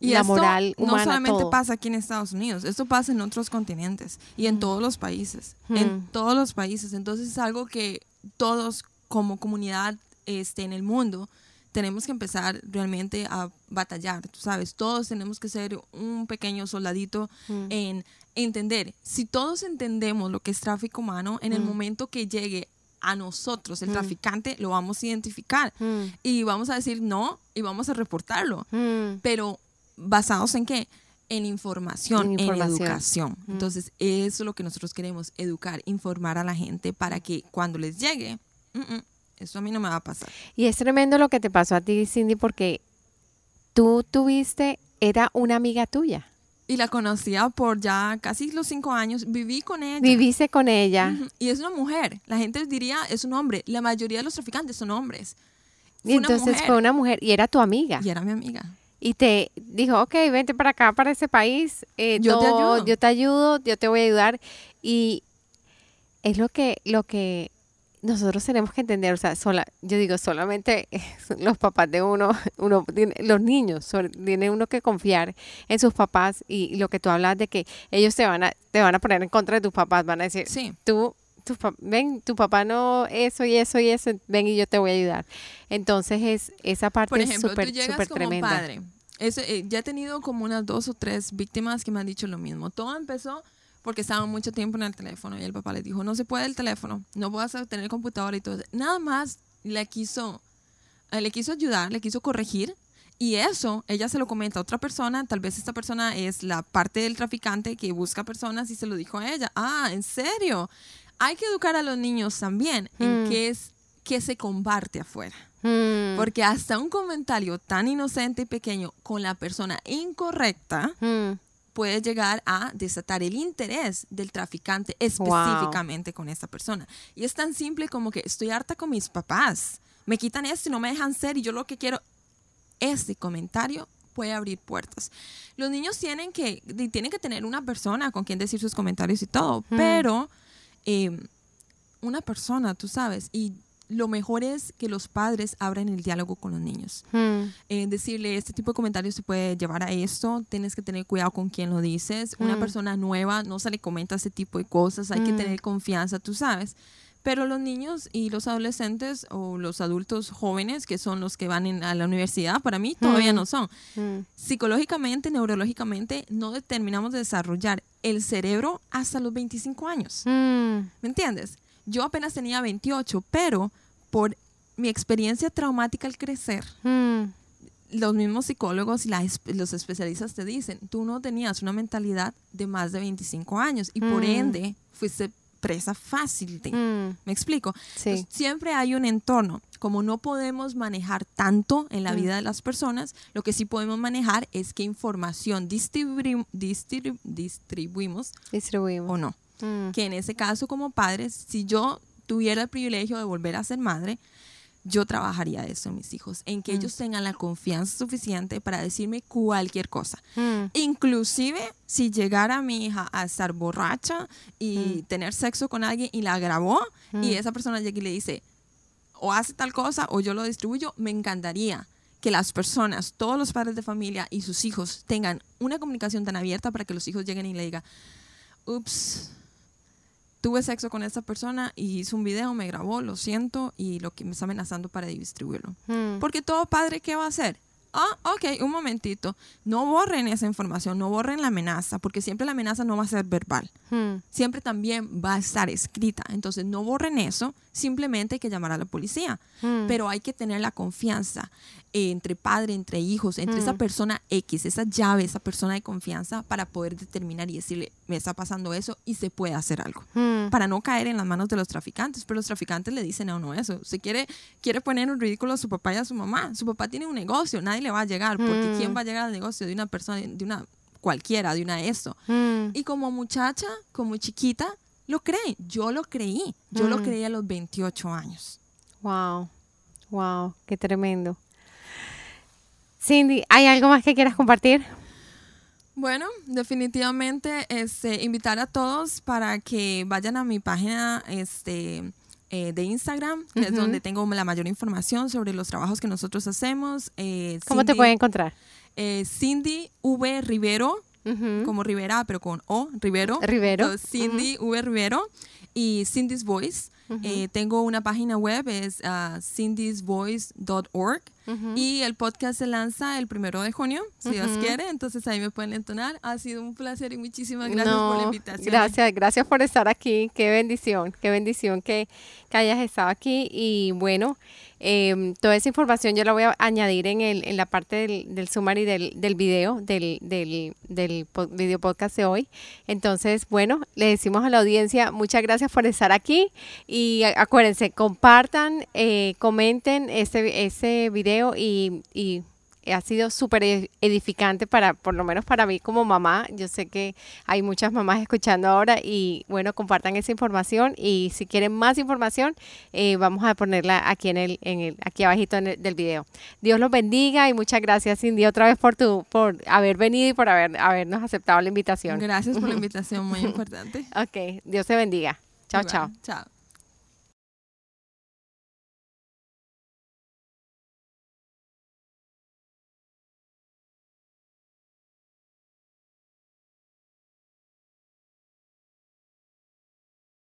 Y la esto moral no humana, solamente todo. pasa aquí en Estados Unidos, esto pasa en otros continentes y en Mm. todos los países, Mm. en todos los países. Entonces es algo que todos como comunidad este, en el mundo tenemos que empezar realmente a batallar, tú sabes, todos tenemos que ser un pequeño soldadito Mm. en entender. Si todos entendemos lo que es tráfico humano, en el Mm. momento que llegue a nosotros, el Mm. traficante, lo vamos a identificar Mm, y vamos a decir no y vamos a reportarlo mm, pero basados en qué? En información, En en, información. educación. Mm. Entonces, eso es lo que nosotros queremos, educar, informar a la gente para que cuando les llegue, "Mm, mm, eso a mí no me va a pasar. Y es tremendo lo que te pasó a ti, Cindy, porque tú tuviste, era una amiga tuya. Y la conocía por ya casi los cinco años, viví con ella. Viviste con ella. Y es una mujer. La gente diría, es un hombre. La mayoría de los traficantes son hombres. Y Fue entonces mujer. fue una mujer y era tu amiga. Y era mi amiga. Y te dijo, ok, vente para acá, para ese país. eh, Yo te ayudo. Yo te ayudo, yo te voy a ayudar. Y es lo que, lo que nosotros tenemos que entender, o sea, sola, yo digo, solamente los papás de uno, uno los niños, tiene uno que confiar en sus papás y, lo que tú hablas de que ellos te van a, te van a poner en contra de tus papás, van a decir, sí. tú, tu, ven, tu papá no, eso y eso y eso, ven y yo te voy a ayudar. Entonces es esa parte es súper, súper tremenda. Padre. Eh, ya he tenido como unas dos o tres víctimas que me han dicho lo mismo. Todo empezó porque estaban mucho tiempo en el teléfono y el papá les dijo, no se puede el teléfono, no puedes tener computadora y todo. Nada más le quiso, eh, le quiso ayudar, le quiso corregir y eso ella se lo comenta a otra persona, tal vez esta persona es la parte del traficante que busca personas y se lo dijo a ella. Ah, ¿en serio? Hay que educar a los niños también en mm. qué es que se comparte afuera. Mm. Porque hasta un comentario tan inocente y pequeño con la persona incorrecta mm puede llegar a desatar el interés del traficante específicamente con esa persona. Y es tan simple como que estoy harta con mis papás, me quitan esto y no me dejan ser y yo lo que quiero, este comentario puede abrir puertas. Los niños tienen que, tienen que tener una persona con quien decir sus comentarios y todo, pero eh, una persona, tú sabes, y lo mejor es que los padres abran el diálogo con los niños. Hmm. Eh, decirle, este tipo de comentarios se puede llevar a esto, tienes que tener cuidado con quién lo dices. Una hmm. persona nueva no se le comenta ese tipo de cosas, hay que hmm. tener confianza, tú sabes. Pero los niños y los adolescentes o los adultos jóvenes, que son los que van a la universidad, para mí todavía no son. Psicológicamente, neurológicamente, no determinamos de desarrollar el cerebro hasta los 25 años. ¿Me entiendes? Yo apenas tenía 28, pero por mi experiencia traumática al crecer, hmm. los mismos psicólogos y los especialistas te dicen, tú no tenías una mentalidad de más de 25 años y por hmm. ende fuiste presa fácil de. Hmm. ¿Me explico? siempre hay un entorno. Como no podemos manejar tanto en la vida de las personas, lo que sí podemos manejar es qué información distribuimos, distribuimos o no. Que en ese caso, como padres, si yo tuviera el privilegio de volver a ser madre, yo trabajaría eso en mis hijos, en que mm. ellos tengan la confianza suficiente para decirme cualquier cosa. Mm. Inclusive si llegara mi hija a estar borracha y mm. tener sexo con alguien y la grabó y esa persona llega y le dice, o hace tal cosa o yo lo distribuyo, me encantaría que las personas, todos los padres de familia y sus hijos tengan una comunicación tan abierta para que los hijos lleguen y le digan, ups, tuve sexo con esta persona y hizo un video, me grabó, lo siento, y lo que me está amenazando para distribuirlo. Hmm. Porque todo padre, ¿qué va a hacer? Ah, ok, un momentito. No borren esa información, no borren la amenaza, porque siempre la amenaza no va a ser verbal. Hmm. Siempre también va a estar escrita. Entonces, no borren eso, simplemente hay que llamar a la policía. Hmm. Pero hay que tener la confianza entre padre, entre hijos, entre esa mm. persona X, esa llave, esa persona de confianza para poder determinar y decirle, me está pasando eso y se puede hacer algo. Mm. Para no caer en las manos de los traficantes. Pero los traficantes le dicen a uno eso. Se quiere, quiere poner en ridículo a su papá y a su mamá. Su papá tiene un negocio, nadie le va a llegar. Porque ¿quién mm. va a llegar al negocio de una persona, de una cualquiera, de una eso? Y como muchacha, como chiquita, lo cree. Yo lo creí. Yo lo creí a los 28 años. Wow. Wow, qué tremendo. Cindy, ¿hay algo más que quieras compartir? Bueno, definitivamente este, invitar a todos para que vayan a mi página este, eh, de Instagram, que es donde tengo la mayor información sobre los trabajos que nosotros hacemos. Eh, ¿Cómo te pueden encontrar? Eh, Cindy V. Rivero, como Rivera, pero con O, Rivero. Rivero. Cindy V. Rivero y Cindy's Voice. Eh, tengo una página web, es uh, cindysvoice.org. Y el podcast se lanza el primero de junio, si Dios quiere. Entonces ahí me pueden entonar. Ha sido un placer y muchísimas gracias por la invitación. Gracias, gracias por estar aquí. Qué bendición, qué bendición que, que hayas estado aquí. Y bueno, Em, toda esa información yo la voy a añadir en, el, en la parte del, del summary del, del video, del, del, del video podcast de hoy. Entonces, bueno, le decimos a la audiencia muchas gracias por estar aquí y acuérdense, compartan, eh, comenten ese, ese video y, y ha sido súper edificante para, por lo menos para mí como mamá. Yo sé que hay muchas mamás escuchando ahora y bueno, compartan esa información y si quieren más información, eh, vamos a ponerla aquí en el, en el, aquí abajito en el, del video. Dios los bendiga y muchas gracias Cindy otra vez por tu, por haber venido y por haber, habernos aceptado la invitación. Gracias por la invitación, muy importante. ok, Dios te bendiga. Chao, chao. Chao.